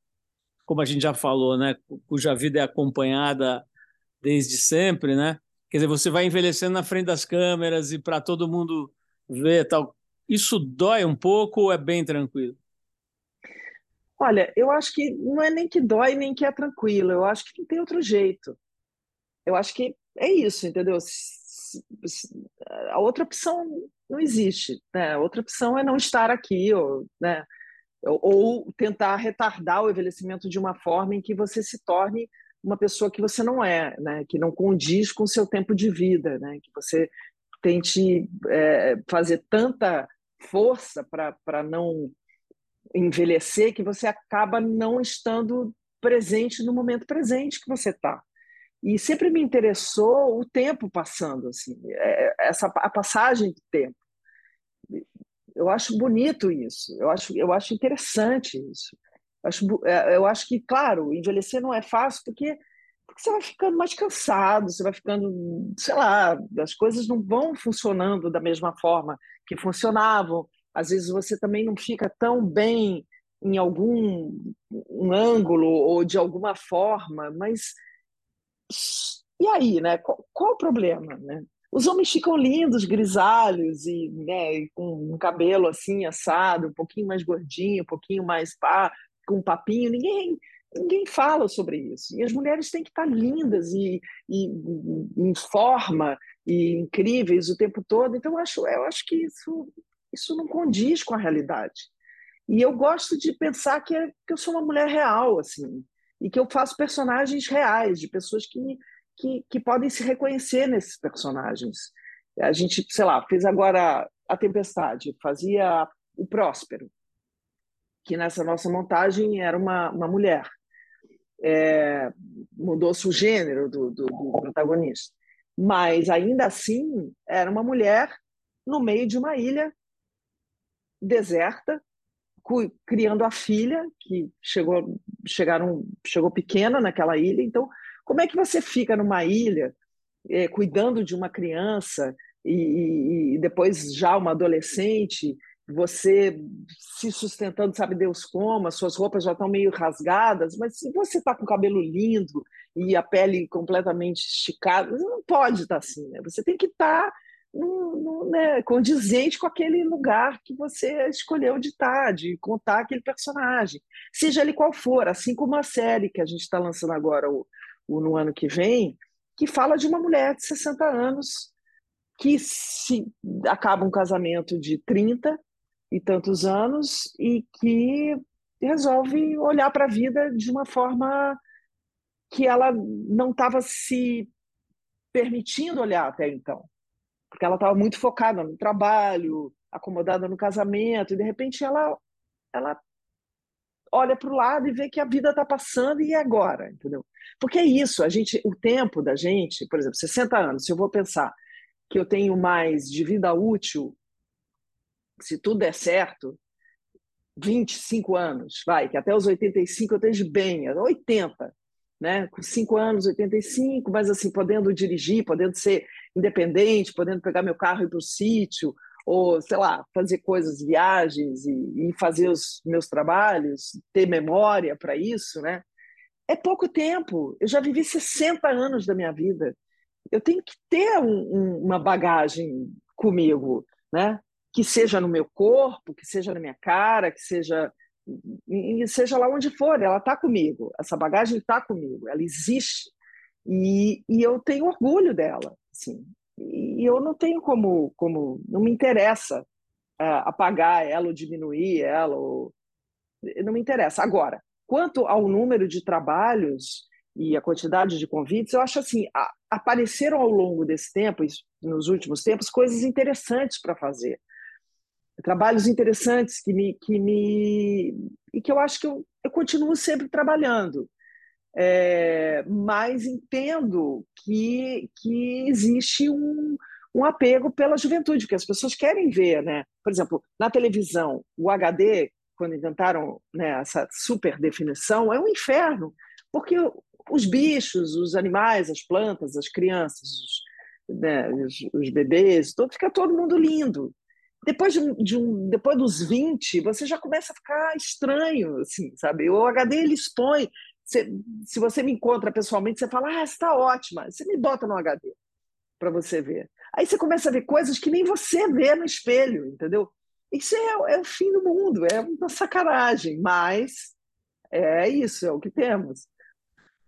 como a gente já falou, né, cuja vida é acompanhada desde sempre, né? Quer dizer, você vai envelhecendo na frente das câmeras e para todo mundo ver tal. Isso dói um pouco ou é bem tranquilo? Olha, eu acho que não é nem que dói nem que é tranquilo. Eu acho que não tem outro jeito. Eu acho que é isso, entendeu? A outra opção não existe. Né? A outra opção é não estar aqui, ou, né? ou tentar retardar o envelhecimento de uma forma em que você se torne uma pessoa que você não é, né? que não condiz com o seu tempo de vida, né? que você tente é, fazer tanta força para não envelhecer que você acaba não estando presente no momento presente que você está. E sempre me interessou o tempo passando, assim, é, essa a passagem do tempo. Eu acho bonito isso, eu acho, eu acho interessante isso. Eu acho, é, eu acho que, claro, envelhecer não é fácil porque, porque você vai ficando mais cansado, você vai ficando, sei lá, as coisas não vão funcionando da mesma forma que funcionavam. Às vezes você também não fica tão bem em algum um ângulo ou de alguma forma, mas e aí, né? Qual, qual o problema, né? Os homens ficam lindos, grisalhos e né, com um cabelo assim assado, um pouquinho mais gordinho, um pouquinho mais pá, com papinho. Ninguém ninguém fala sobre isso. E as mulheres têm que estar lindas e, e em forma e incríveis o tempo todo. Então eu acho, eu acho que isso isso não condiz com a realidade. E eu gosto de pensar que, é, que eu sou uma mulher real assim e que eu faço personagens reais de pessoas que que, que podem se reconhecer nesses personagens. A gente, sei lá, fez agora a Tempestade, fazia o Próspero, que nessa nossa montagem era uma, uma mulher. É, Mudou-se o gênero do, do, do protagonista. Mas ainda assim era uma mulher no meio de uma ilha deserta, criando a filha que chegou chegaram chegou pequena naquela ilha então como é que você fica numa ilha é, cuidando de uma criança e, e, depois já uma adolescente, você se sustentando, sabe Deus como, as suas roupas já estão meio rasgadas, mas se você está com o cabelo lindo e a pele completamente esticada, não pode estar tá assim, né? Você tem que estar tá né, condizente com aquele lugar que você escolheu de estar, de contar aquele personagem, seja ele qual for, assim como a série que a gente está lançando agora, o no ano que vem, que fala de uma mulher de 60 anos que se acaba um casamento de 30 e tantos anos e que resolve olhar para a vida de uma forma que ela não estava se permitindo olhar até então, porque ela estava muito focada no trabalho, acomodada no casamento, e de repente ela ela olha para o lado e vê que a vida está passando e é agora, entendeu? Porque é isso, a gente, o tempo da gente, por exemplo, 60 anos, se eu vou pensar que eu tenho mais de vida útil, se tudo der certo, 25 anos, vai, que até os 85 eu esteja bem, 80, né? Com 5 anos, 85, mas assim, podendo dirigir, podendo ser independente, podendo pegar meu carro e ir para o sítio, ou sei lá, fazer coisas, viagens e, e fazer os meus trabalhos, ter memória para isso, né? É pouco tempo. Eu já vivi 60 anos da minha vida. eu tenho que ter um, um, uma bagagem comigo, né? Que seja no meu corpo, que seja na minha cara, que seja e seja lá onde for, ela está comigo. Essa bagagem está comigo, ela existe e, e eu tenho orgulho dela, assim. E eu não tenho como, como não me interessa uh, apagar ela ou diminuir ela, ou... não me interessa. Agora, quanto ao número de trabalhos e a quantidade de convites, eu acho assim, a, apareceram ao longo desse tempo, nos últimos tempos, coisas interessantes para fazer. Trabalhos interessantes que me, que me e que eu acho que eu, eu continuo sempre trabalhando. É, mas entendo que, que existe um, um apego pela juventude, que as pessoas querem ver, né? Por exemplo, na televisão, o HD, quando inventaram né, essa super definição, é um inferno, porque os bichos, os animais, as plantas, as crianças, os, né, os, os bebês, todo, fica todo mundo lindo. Depois, de, de um, depois dos 20, você já começa a ficar estranho, assim, sabe? O HD ele expõe. Você, se você me encontra pessoalmente, você fala, ah, está ótima. Você me bota no HD para você ver. Aí você começa a ver coisas que nem você vê no espelho, entendeu? Isso é, é o fim do mundo, é uma sacanagem, mas é isso, é o que temos.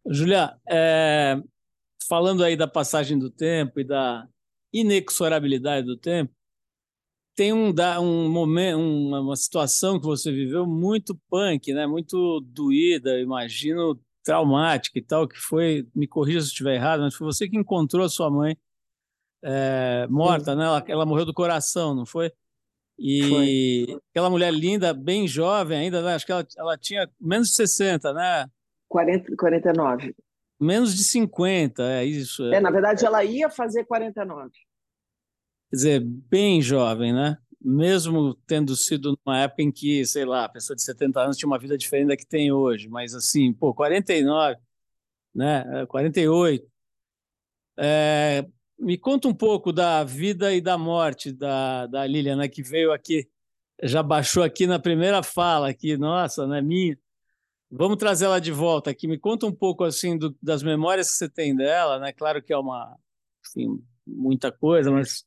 Julia, é, falando aí da passagem do tempo e da inexorabilidade do tempo, tem um, um momento, uma, situação que você viveu muito punk, né? muito doída, imagino traumática e tal, que foi, me corrija se estiver errado, mas foi você que encontrou a sua mãe é, morta, né? Ela, ela, morreu do coração, não foi? E foi. aquela mulher linda, bem jovem ainda, né? acho que ela, ela tinha menos de 60, né? 40, 49. Menos de 50, é isso. É, na verdade, ela ia fazer 49. Quer dizer, bem jovem, né? Mesmo tendo sido numa época em que, sei lá, a pessoa de 70 anos tinha uma vida diferente da que tem hoje, mas assim, pô, 49, né? 48. É, me conta um pouco da vida e da morte da, da Lilian, né, que veio aqui, já baixou aqui na primeira fala, aqui, nossa, né, minha. Vamos trazer ela de volta aqui. Me conta um pouco assim do, das memórias que você tem dela, né? Claro que é uma, assim, muita coisa, mas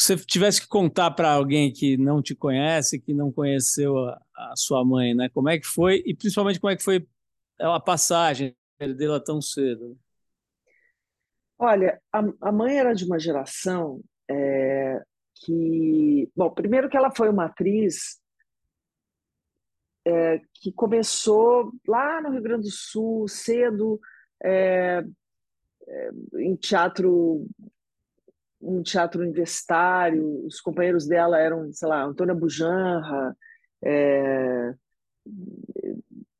se você tivesse que contar para alguém que não te conhece, que não conheceu a, a, sua mãe, né? Como é que foi e principalmente como é que foi a passagem dela tão cedo? Olha, a, a mãe era de uma geração é, que, bom, primeiro que ela foi uma atriz é, que começou lá no Rio Grande do Sul cedo é, é em teatro um teatro universitário os companheiros dela eram sei lá Antônia Bujanra é,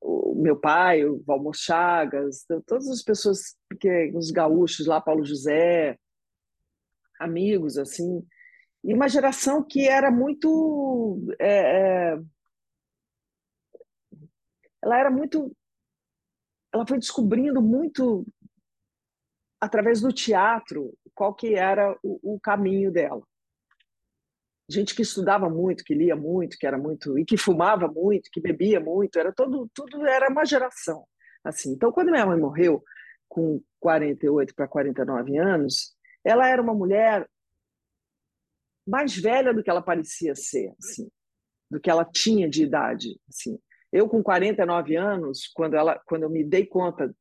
o meu pai, o Valmor Chagas, todas as pessoas, porque os gaúchos lá, Paulo José, amigos, assim, e uma geração que era muito. É, é, ela era muito. Ela foi descobrindo muito através do teatro qual que era o, o caminho dela gente que estudava muito, que lia muito, que era muito e que fumava muito, que bebia muito, era todo tudo era uma geração assim. Então, quando minha mãe morreu com 48 para 49 anos, ela era uma mulher mais velha do que ela parecia ser, assim, do que ela tinha de idade, assim. Eu com 49 anos, quando ela quando eu me dei conta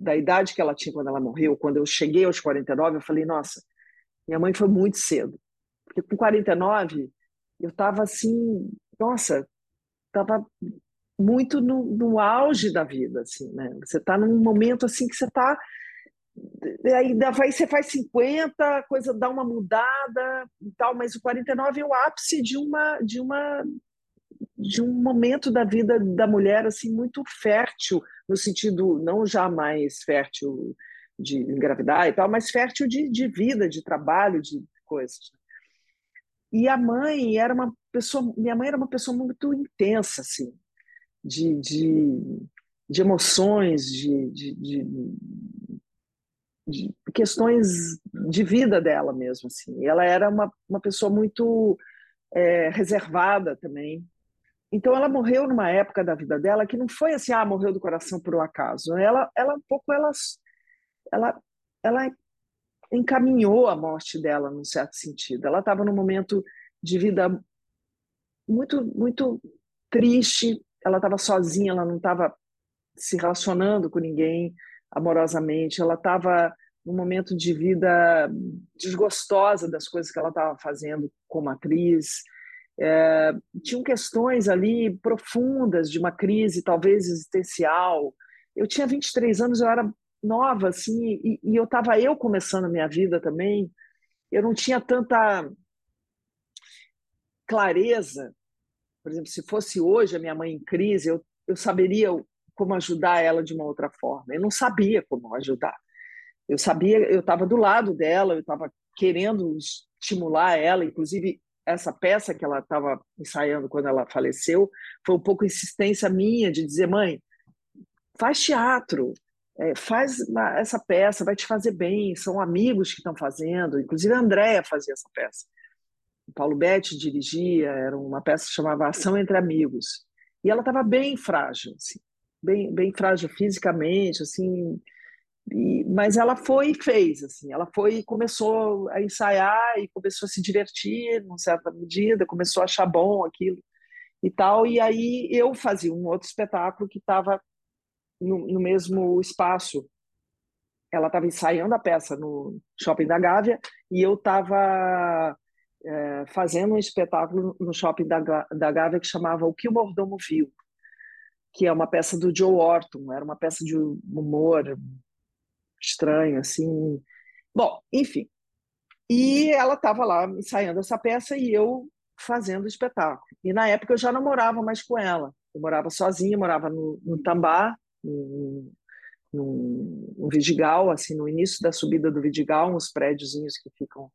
da idade que ela tinha quando ela morreu, quando eu cheguei aos 49, eu falei, nossa, minha mãe foi muito cedo. Porque com 49, eu estava assim, nossa, estava muito no, no, auge da vida, assim, né? Você está num momento assim que você está aí você faz 50, a coisa dá uma mudada e tal, mas o 49 é o ápice de uma de uma de um momento da vida da mulher assim muito fértil no sentido não jamais fértil de engravidar e tal, mas fértil de, de vida, de trabalho, de coisas. E a mãe era uma pessoa, minha mãe era uma pessoa muito intensa, assim, de, de, de emoções, de, de, de, de, questões de vida dela mesmo, assim. Ela era uma, uma pessoa muito é, reservada também. Então ela morreu numa época da vida dela que não foi assim, ah, morreu do coração por um acaso. Ela, ela um pouco, ela, ela, ela encaminhou a morte dela, num certo sentido. Ela estava num momento de vida muito, muito triste. Ela estava sozinha, ela não estava se relacionando com ninguém amorosamente. Ela estava num momento de vida desgostosa das coisas que ela estava fazendo como atriz. É, tinham questões ali profundas de uma crise, talvez existencial. Eu tinha 23 anos, eu era nova, assim, e, e eu estava eu começando a minha vida também. Eu não tinha tanta clareza. Por exemplo, se fosse hoje a minha mãe em crise, eu, eu saberia como ajudar ela de uma outra forma. Eu não sabia como ajudar. Eu sabia, eu estava do lado dela, eu estava querendo estimular ela, inclusive essa peça que ela estava ensaiando quando ela faleceu foi um pouco insistência minha de dizer mãe faz teatro é, faz essa peça vai te fazer bem são amigos que estão fazendo. Inclusive a Andréia fazia essa peça. O Paulo Betti dirigia era uma peça que chamava Ação entre Amigos. E ela estava bem frágil assim, bem bem frágil fisicamente assim e, mas ela foi e fez, assim, ela foi e começou a ensaiar e começou a se divertir, numa certa medida, começou a achar bom aquilo e tal. E aí eu fazia um outro espetáculo que estava no, no, mesmo espaço. Ela estava ensaiando a peça no Shopping da Gávea e eu estava é, fazendo um espetáculo no Shopping da, da Gávea que chamava O que o Mordomo Viu, que é uma peça do Joe Orton, era uma peça de humor estranho, assim. Bom, enfim. E ela estava lá ensaiando essa peça e eu fazendo o espetáculo. E na época eu já não morava mais com ela. Eu morava sozinha, morava no, no Tambá, no, no, no, Vidigal, assim, no início da subida do Vidigal, uns prédiozinhos que ficam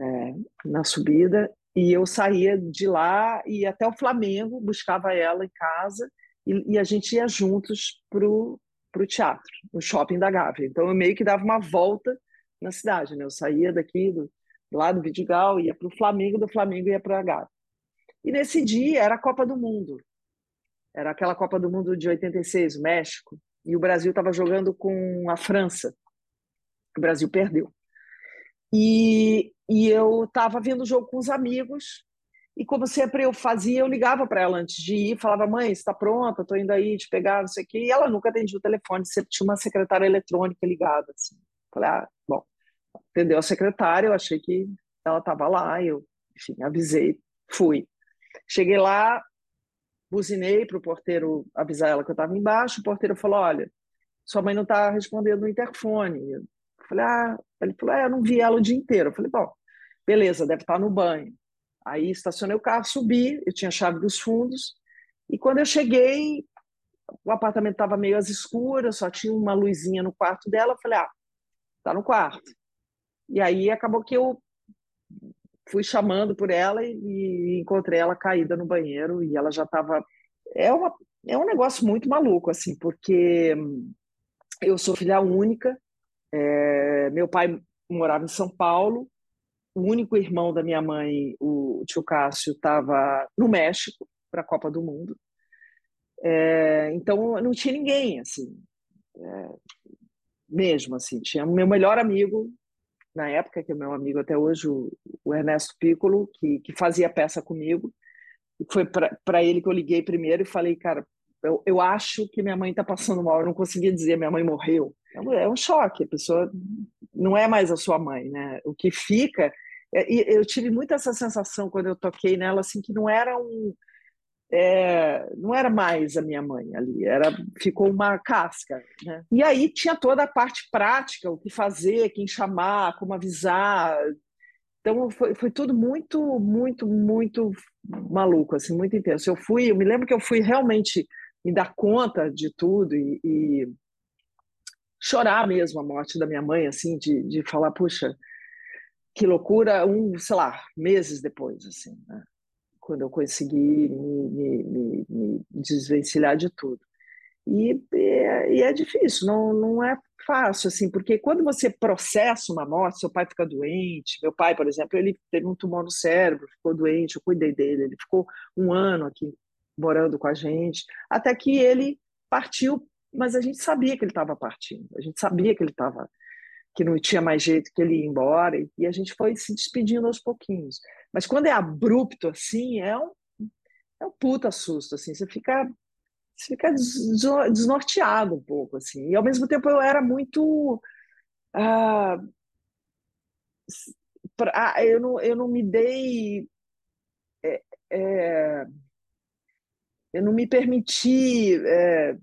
é, na subida. E eu saía de lá e até o Flamengo, buscava ela em casa e, e a gente ia juntos para o para o teatro, no shopping da Gávea. Então eu meio que dava uma volta na cidade, né? Eu saía daqui do lá do Vidigal, ia para o Flamengo, do Flamengo ia para a Gávea. E nesse dia era a Copa do Mundo. Era aquela Copa do Mundo de 86, o México, e o Brasil estava jogando com a França. O Brasil perdeu. E, e eu estava vendo o jogo com os amigos e como sempre eu fazia, eu ligava para ela antes de ir, falava: mãe, está pronta? Estou indo aí te pegar, não sei o quê. E ela nunca atendia o telefone, sempre tinha uma secretária eletrônica ligada. Assim. Falei: ah, bom, atendeu a secretária, eu achei que ela estava lá, eu, enfim, avisei, fui. Cheguei lá, buzinei para o porteiro avisar ela que eu estava embaixo. O porteiro falou: olha, sua mãe não está respondendo no interfone. Eu falei: ah, ele falou: é, eu não vi ela o dia inteiro. Eu falei: bom, beleza, deve estar tá no banho. Aí estacionei o carro, subi, eu tinha a chave dos fundos, e quando eu cheguei, o apartamento estava meio às escuras, só tinha uma luzinha no quarto dela, eu falei, ah, tá no quarto. E aí acabou que eu fui chamando por ela e, e encontrei ela caída no banheiro e ela já estava é é um negócio muito maluco assim porque eu sou filha única é, meu pai morava em São Paulo o único irmão da minha mãe, o tio Cássio, estava no México para a Copa do Mundo. É, então não tinha ninguém assim, é, mesmo assim. Tinha o meu melhor amigo na época, que é meu amigo até hoje, o, o Ernesto Piccolo, que, que fazia peça comigo. Foi para ele que eu liguei primeiro e falei, cara, eu, eu acho que minha mãe está passando mal. Eu não conseguia dizer minha mãe morreu. É um, é um choque. A pessoa não é mais a sua mãe, né? O que fica eu tive muito essa sensação quando eu toquei nela, assim, que não era um, é, não era mais a minha mãe ali, era ficou uma casca. Né? E aí tinha toda a parte prática, o que fazer, quem chamar, como avisar. Então foi, foi tudo muito, muito, muito maluco, assim, muito intenso. Eu fui, eu me lembro que eu fui realmente me dar conta de tudo e, e chorar mesmo a morte da minha mãe, assim, de, de falar, puxa, que loucura, um, sei lá, meses depois, assim, né? quando eu consegui me, me, me, me desvencilhar de tudo. E, e, é difícil, não, não é fácil, assim, porque quando você processa uma morte, seu pai fica doente, meu pai, por exemplo, ele teve um tumor no cérebro, ficou doente, eu cuidei dele, ele ficou um ano aqui morando com a gente, até que ele partiu, mas a gente sabia que ele estava partindo, a gente sabia que ele estava que não tinha mais jeito que ele ia embora e a gente foi se despedindo aos pouquinhos. Mas quando é abrupto assim, é um, é um puta susto, assim, você fica você fica desnorteado um pouco assim. E ao mesmo tempo eu era muito ah, pra, ah, eu, não, eu não me dei é, é, eu não me permiti é,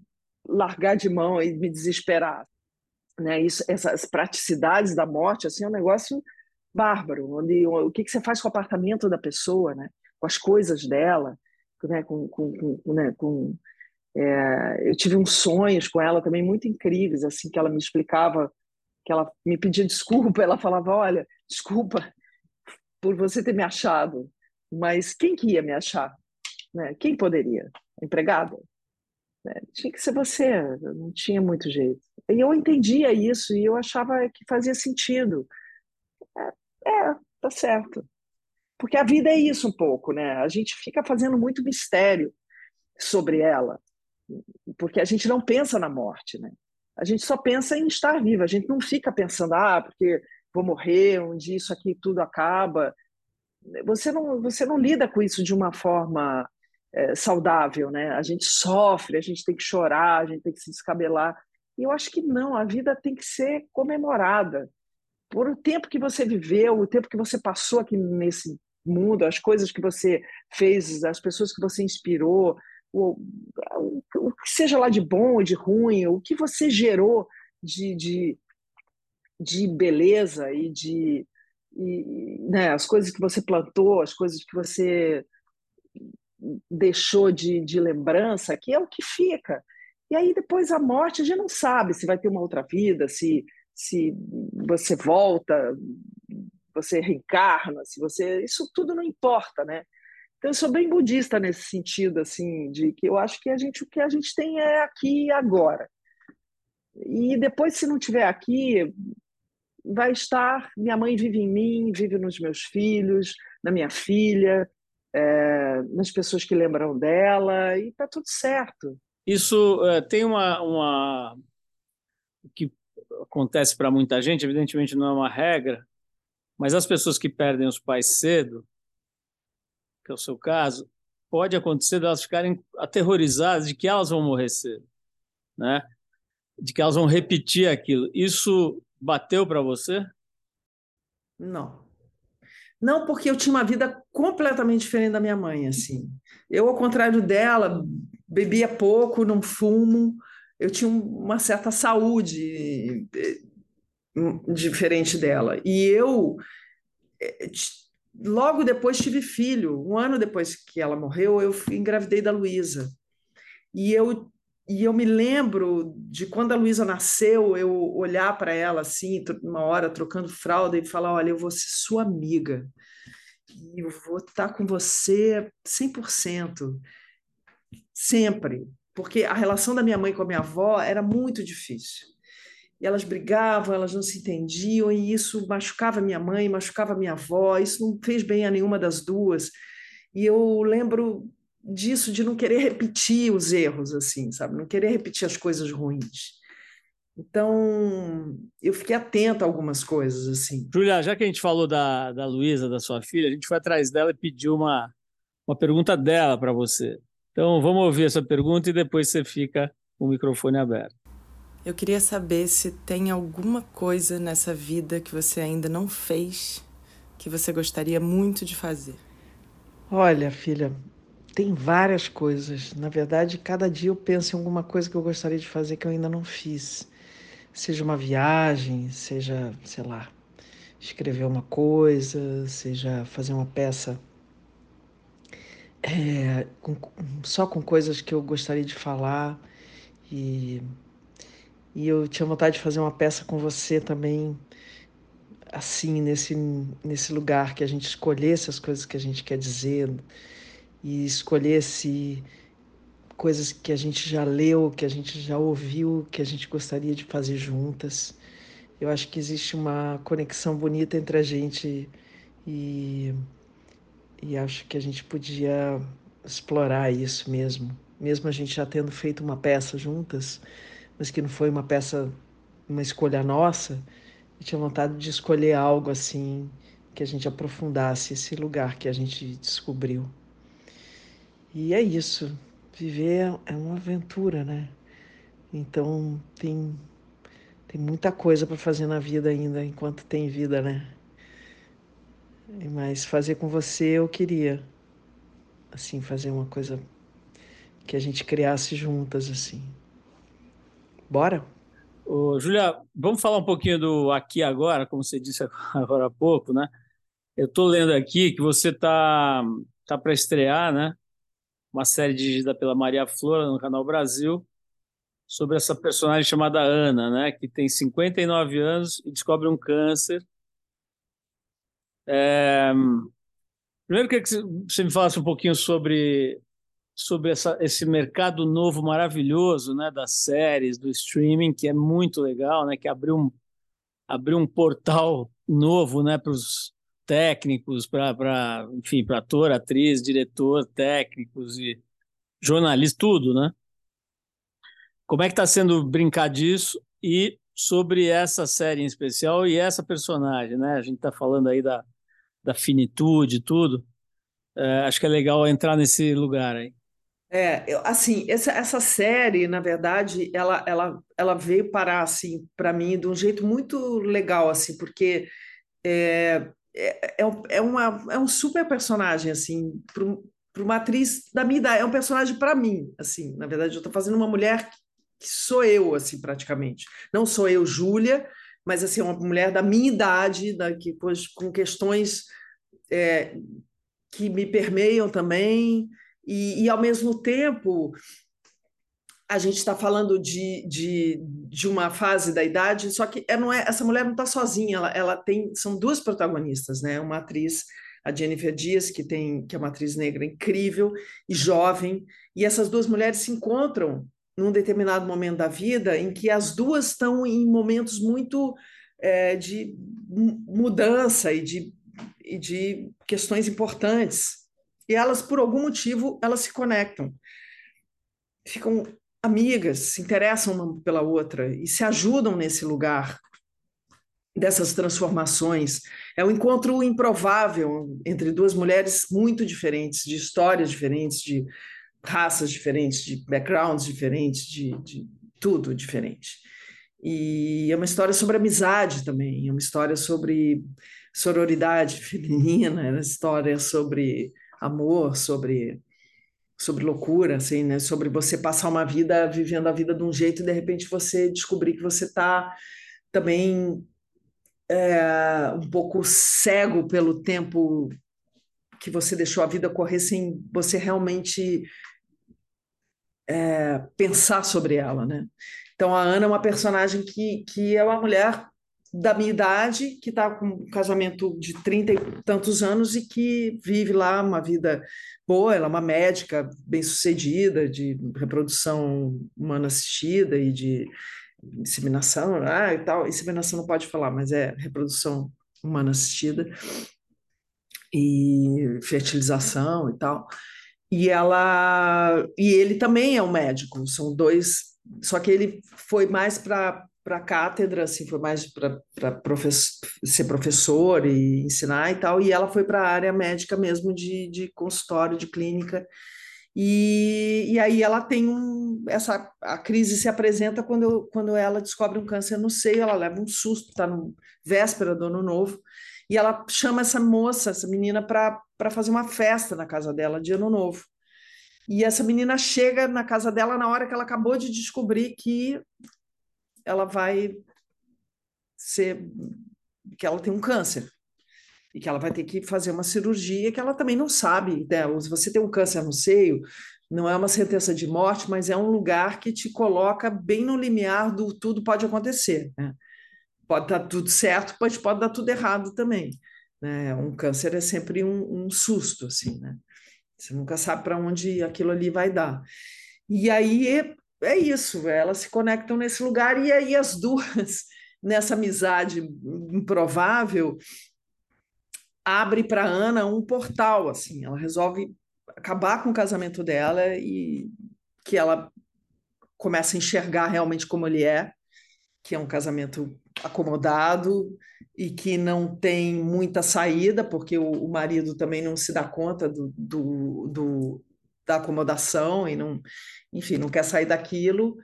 largar de mão e me desesperar né? Isso, essas praticidades da morte assim é um negócio bárbaro, onde o que, que você faz com o apartamento da pessoa, né? Com as coisas dela, né? Com, com, com, né? com é, eu tive uns sonhos com ela também muito incríveis, assim que ela me explicava, que ela me pedia desculpa, ela falava, olha, desculpa por você ter me achado, mas quem que ia me achar? Né? Quem poderia? Empregada? Né? Tinha que ser você, não tinha muito jeito. E eu entendia isso e eu achava que fazia sentido. É, é, tá certo. Porque a vida é isso um pouco, né? A gente fica fazendo muito mistério sobre ela, porque a gente não pensa na morte, né? A gente só pensa em estar viva. A gente não fica pensando, ah, porque vou morrer, um dia isso aqui tudo acaba. Você não, você não lida com isso de uma forma é, saudável, né? A gente sofre, a gente tem que chorar, a gente tem que se descabelar. E eu acho que não, a vida tem que ser comemorada por o tempo que você viveu, o tempo que você passou aqui nesse mundo, as coisas que você fez, as pessoas que você inspirou, o, o, o que seja lá de bom ou de ruim, o que você gerou de, de, de beleza e de e, né, as coisas que você plantou, as coisas que você deixou de, de lembrança, que é o que fica. E aí depois a morte, a gente não sabe se vai ter uma outra vida, se, se você volta, você reencarna, se você. Isso tudo não importa, né? Então eu sou bem budista nesse sentido, assim, de que eu acho que a gente o que a gente tem é aqui e agora. E depois, se não tiver aqui, vai estar. Minha mãe vive em mim, vive nos meus filhos, na minha filha, é, nas pessoas que lembram dela, e está tudo certo. Isso é, tem uma, uma. O que acontece para muita gente, evidentemente não é uma regra, mas as pessoas que perdem os pais cedo, que é o seu caso, pode acontecer delas ficarem aterrorizadas de que elas vão morrer cedo, né? De que elas vão repetir aquilo. Isso bateu para você? Não. Não, porque eu tinha uma vida completamente diferente da minha mãe, assim. Eu, ao contrário dela, bebia pouco, não fumo, eu tinha uma certa saúde eh, diferente dela. E eu, eh, logo depois, tive filho. Um ano depois que ela morreu, eu engravidei da Luísa. E eu e eu me lembro de quando a Luísa nasceu, eu olhar para ela assim, uma hora trocando fralda e falar: Olha, eu vou ser sua amiga. E eu vou estar com você 100%. Sempre. Porque a relação da minha mãe com a minha avó era muito difícil. E elas brigavam, elas não se entendiam, e isso machucava minha mãe, machucava minha avó, isso não fez bem a nenhuma das duas. E eu lembro disso de não querer repetir os erros, assim, sabe? Não querer repetir as coisas ruins. Então, eu fiquei atenta a algumas coisas, assim. Julia, já que a gente falou da, da Luísa, da sua filha, a gente foi atrás dela e pediu uma, uma pergunta dela para você. Então, vamos ouvir essa pergunta e depois você fica com o microfone aberto. Eu queria saber se tem alguma coisa nessa vida que você ainda não fez que você gostaria muito de fazer. Olha, filha, tem várias coisas. Na verdade, cada dia eu penso em alguma coisa que eu gostaria de fazer que eu ainda não fiz. Seja uma viagem, seja, sei lá, escrever uma coisa, seja fazer uma peça é, com, só com coisas que eu gostaria de falar. E, e eu tinha vontade de fazer uma peça com você também, assim, nesse, nesse lugar, que a gente escolhesse as coisas que a gente quer dizer e escolhesse coisas que a gente já leu, que a gente já ouviu, que a gente gostaria de fazer juntas. Eu acho que existe uma conexão bonita entre a gente e, e acho que a gente podia explorar isso mesmo. Mesmo a gente já tendo feito uma peça juntas, mas que não foi uma peça, uma escolha nossa, Eu tinha vontade de escolher algo assim que a gente aprofundasse esse lugar que a gente descobriu. E é isso. Viver é uma aventura, né? Então tem tem muita coisa para fazer na vida ainda enquanto tem vida, né? Mas fazer com você eu queria assim fazer uma coisa que a gente criasse juntas assim. Bora? Ô, Julia, vamos falar um pouquinho do aqui agora, como você disse agora há pouco, né? Eu estou lendo aqui que você tá, tá para estrear, né? Uma série dirigida pela Maria Flora no Canal Brasil sobre essa personagem chamada Ana, né? Que tem 59 anos e descobre um câncer. É... Primeiro, queria que você me falasse um pouquinho sobre sobre essa, esse mercado novo maravilhoso, né, das séries, do streaming, que é muito legal, né, que abriu um, abriu um portal novo, né, para os técnicos, para, enfim, para ator, atriz, diretor, técnicos e jornalistas, tudo, né? Como é que está sendo brincar disso e sobre essa série em especial e essa personagem, né? A gente está falando aí da, da finitude, tudo. É, acho que é legal entrar nesse lugar aí. É, eu, assim, essa, essa série, na verdade, ela, ela, ela veio parar, assim, para mim, de um jeito muito legal, assim, porque é, é, é, é uma, é um super personagem, assim, para uma atriz da minha idade, é um personagem para mim, assim, na verdade, eu estou fazendo uma mulher que sou eu, assim, praticamente. Não sou eu, Júlia, mas, assim, uma mulher da minha idade, da, que, pois, com questões é, que me permeiam também, e, e ao mesmo tempo, a gente está falando de, de, de uma fase da idade, só que é, não é, essa mulher não está sozinha, ela, ela tem, são duas protagonistas, né? Uma atriz, a Jennifer Dias, que tem que é uma atriz negra incrível e jovem, e essas duas mulheres se encontram num determinado momento da vida em que as duas estão em momentos muito é, de mudança e de, e de questões importantes e elas, por algum motivo, elas se conectam, ficam amigas, se interessam uma pela outra e se ajudam nesse lugar dessas transformações. É um encontro improvável entre duas mulheres muito diferentes, de histórias diferentes, de raças diferentes, de backgrounds diferentes, de, de tudo diferente. E é uma história sobre amizade também, é uma história sobre sororidade feminina, é uma história sobre amor, sobre sobre loucura, assim, né? Sobre você passar uma vida vivendo a vida de um jeito e de repente você descobrir que você está também é, um pouco cego pelo tempo que você deixou a vida correr sem você realmente é, pensar sobre ela, né? Então a Ana é uma personagem que, que é uma mulher da minha idade, que está com um casamento de trinta e tantos anos e que vive lá uma vida boa. Ela é uma médica bem-sucedida de reprodução humana assistida e de inseminação, ah, e tal. Inseminação não pode falar, mas é reprodução humana assistida e fertilização e tal. E ela e ele também é um médico, são dois, só que ele foi mais para para a cátedra, assim, foi mais para ser professor e ensinar e tal, e ela foi para a área médica mesmo, de, de consultório, de clínica, e, e aí ela tem um, essa, a crise se apresenta quando, quando ela descobre um câncer no seio, ela leva um susto, está no véspera do ano novo, e ela chama essa moça, essa menina, para fazer uma festa na casa dela de ano novo. E essa menina chega na casa dela na hora que ela acabou de descobrir que ela vai ser que ela tem um câncer e que ela vai ter que fazer uma cirurgia que ela também não sabe. Né? Se você tem um câncer no seio, não é uma sentença de morte, mas é um lugar que te coloca bem no limiar do tudo pode acontecer. Né? Pode dar tudo certo, mas pode dar tudo errado também. Né? Um câncer é sempre um, um susto, assim, né? Você nunca sabe para onde aquilo ali vai dar. E aí é isso, elas se conectam nesse lugar e aí as duas, nessa amizade improvável, abre para Ana um portal, assim, ela resolve acabar com o casamento dela e que ela começa a enxergar realmente como ele é, que é um casamento acomodado e que não tem muita saída, porque o, o marido também não se dá conta do, do, do, da acomodação e não, enfim, não quer sair daquilo.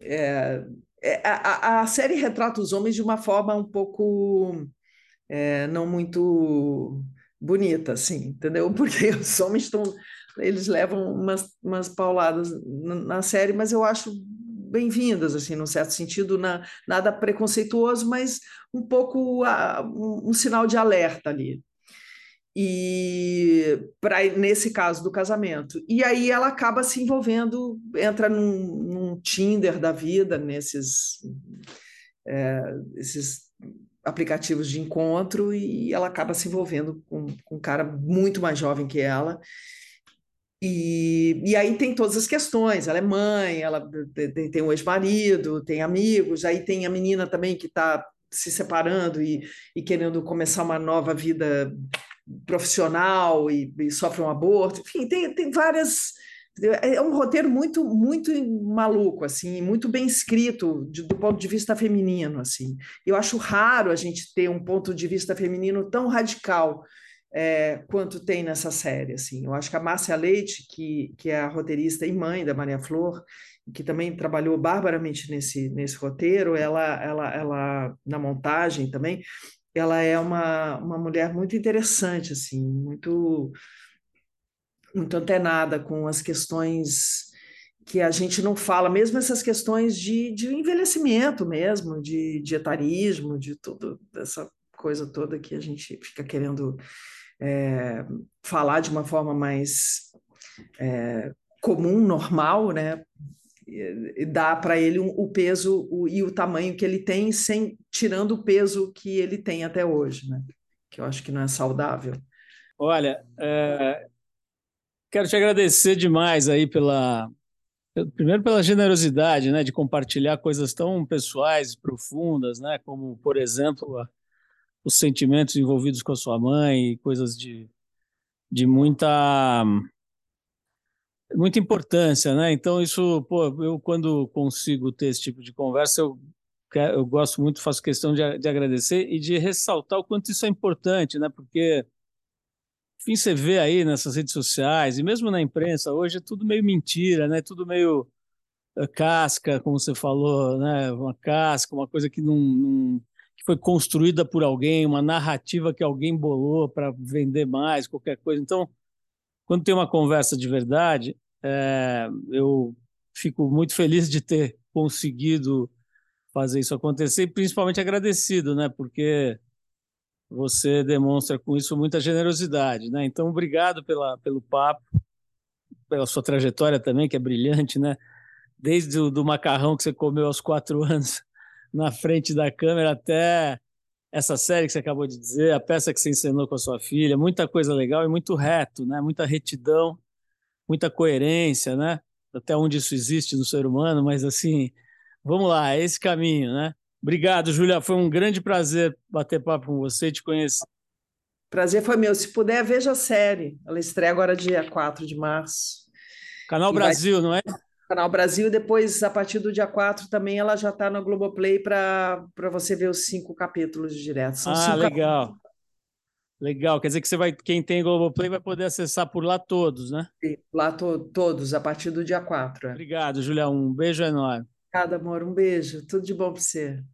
É, é, a, a, série retrata os homens de uma forma um pouco é, não muito bonita, assim, entendeu? Porque os homens estão, eles levam umas, umas pauladas na, na série, mas eu acho bem-vindas, assim, num certo sentido, na, nada preconceituoso, mas um pouco a, um, um, sinal de alerta ali. E para nesse caso do casamento. E aí ela acaba se envolvendo, entra num, num Tinder da vida, nesses é, esses aplicativos de encontro, e ela acaba se envolvendo com, com um cara muito mais jovem que ela e, e aí tem todas as questões. Ela é mãe, ela tem, tem um ex-marido, tem amigos, aí tem a menina também que está se separando e, e, querendo começar uma nova vida profissional e, e, sofre um aborto. Enfim, tem, tem várias. É um roteiro muito muito maluco assim, muito bem escrito de, do ponto de vista feminino assim. Eu acho raro a gente ter um ponto de vista feminino tão radical é, quanto tem nessa série. Assim. Eu acho que a Márcia Leite, que, que é a roteirista e mãe da Maria Flor, que também trabalhou barbaramente nesse, nesse roteiro, ela, ela, ela na montagem também, ela é uma, uma mulher muito interessante, assim, muito muito antenada com as questões que a gente não fala, mesmo essas questões de, de envelhecimento mesmo, de, de etarismo, de tudo, dessa coisa toda que a gente fica querendo é, falar de uma forma mais é, comum, normal, né? Dá para ele um, o peso o, e o tamanho que ele tem, sem tirando o peso que ele tem até hoje, né? Que eu acho que não é saudável. Olha, é, quero te agradecer demais aí pela primeiro pela generosidade, né, de compartilhar coisas tão pessoais, profundas, né, como por exemplo os sentimentos envolvidos com a sua mãe, coisas de, de muita muita importância, né? Então isso, pô, eu quando consigo ter esse tipo de conversa, eu eu gosto muito, faço questão de, de agradecer e de ressaltar o quanto isso é importante, né? Porque enfim, você vê aí nessas redes sociais e mesmo na imprensa hoje é tudo meio mentira, né? Tudo meio eh, casca, como você falou, né? Uma casca, uma coisa que não, não foi construída por alguém, uma narrativa que alguém bolou para vender mais, qualquer coisa. Então, quando tem uma conversa de verdade, é, eu fico muito feliz de ter conseguido fazer isso acontecer e principalmente agradecido, né? Porque você demonstra com isso muita generosidade, né? Então, obrigado pela, pelo papo, pela sua trajetória também, que é brilhante, né? Desde o do macarrão que você comeu aos quatro anos na frente da câmera até essa série que você acabou de dizer, a peça que você encenou com a sua filha, muita coisa legal e muito reto, né? Muita retidão, muita coerência, né? Até onde isso existe no ser humano, mas assim, vamos lá, é esse caminho, né? Obrigado, Júlia. Foi um grande prazer bater papo com você e te conhecer. Prazer foi meu. Se puder, veja a série. Ela estreia agora dia 4 de março. Canal Brasil, vai... não é? Canal Brasil, depois, a partir do dia 4, também ela já está no Globoplay para você ver os cinco capítulos direto. São ah, legal. Capítulos. Legal, quer dizer que você vai, quem tem Globoplay vai poder acessar por lá todos, né? Sim, lá to, todos, a partir do dia 4. É. Obrigado, Julião. Um beijo enorme. Obrigada, amor. Um beijo. Tudo de bom para você.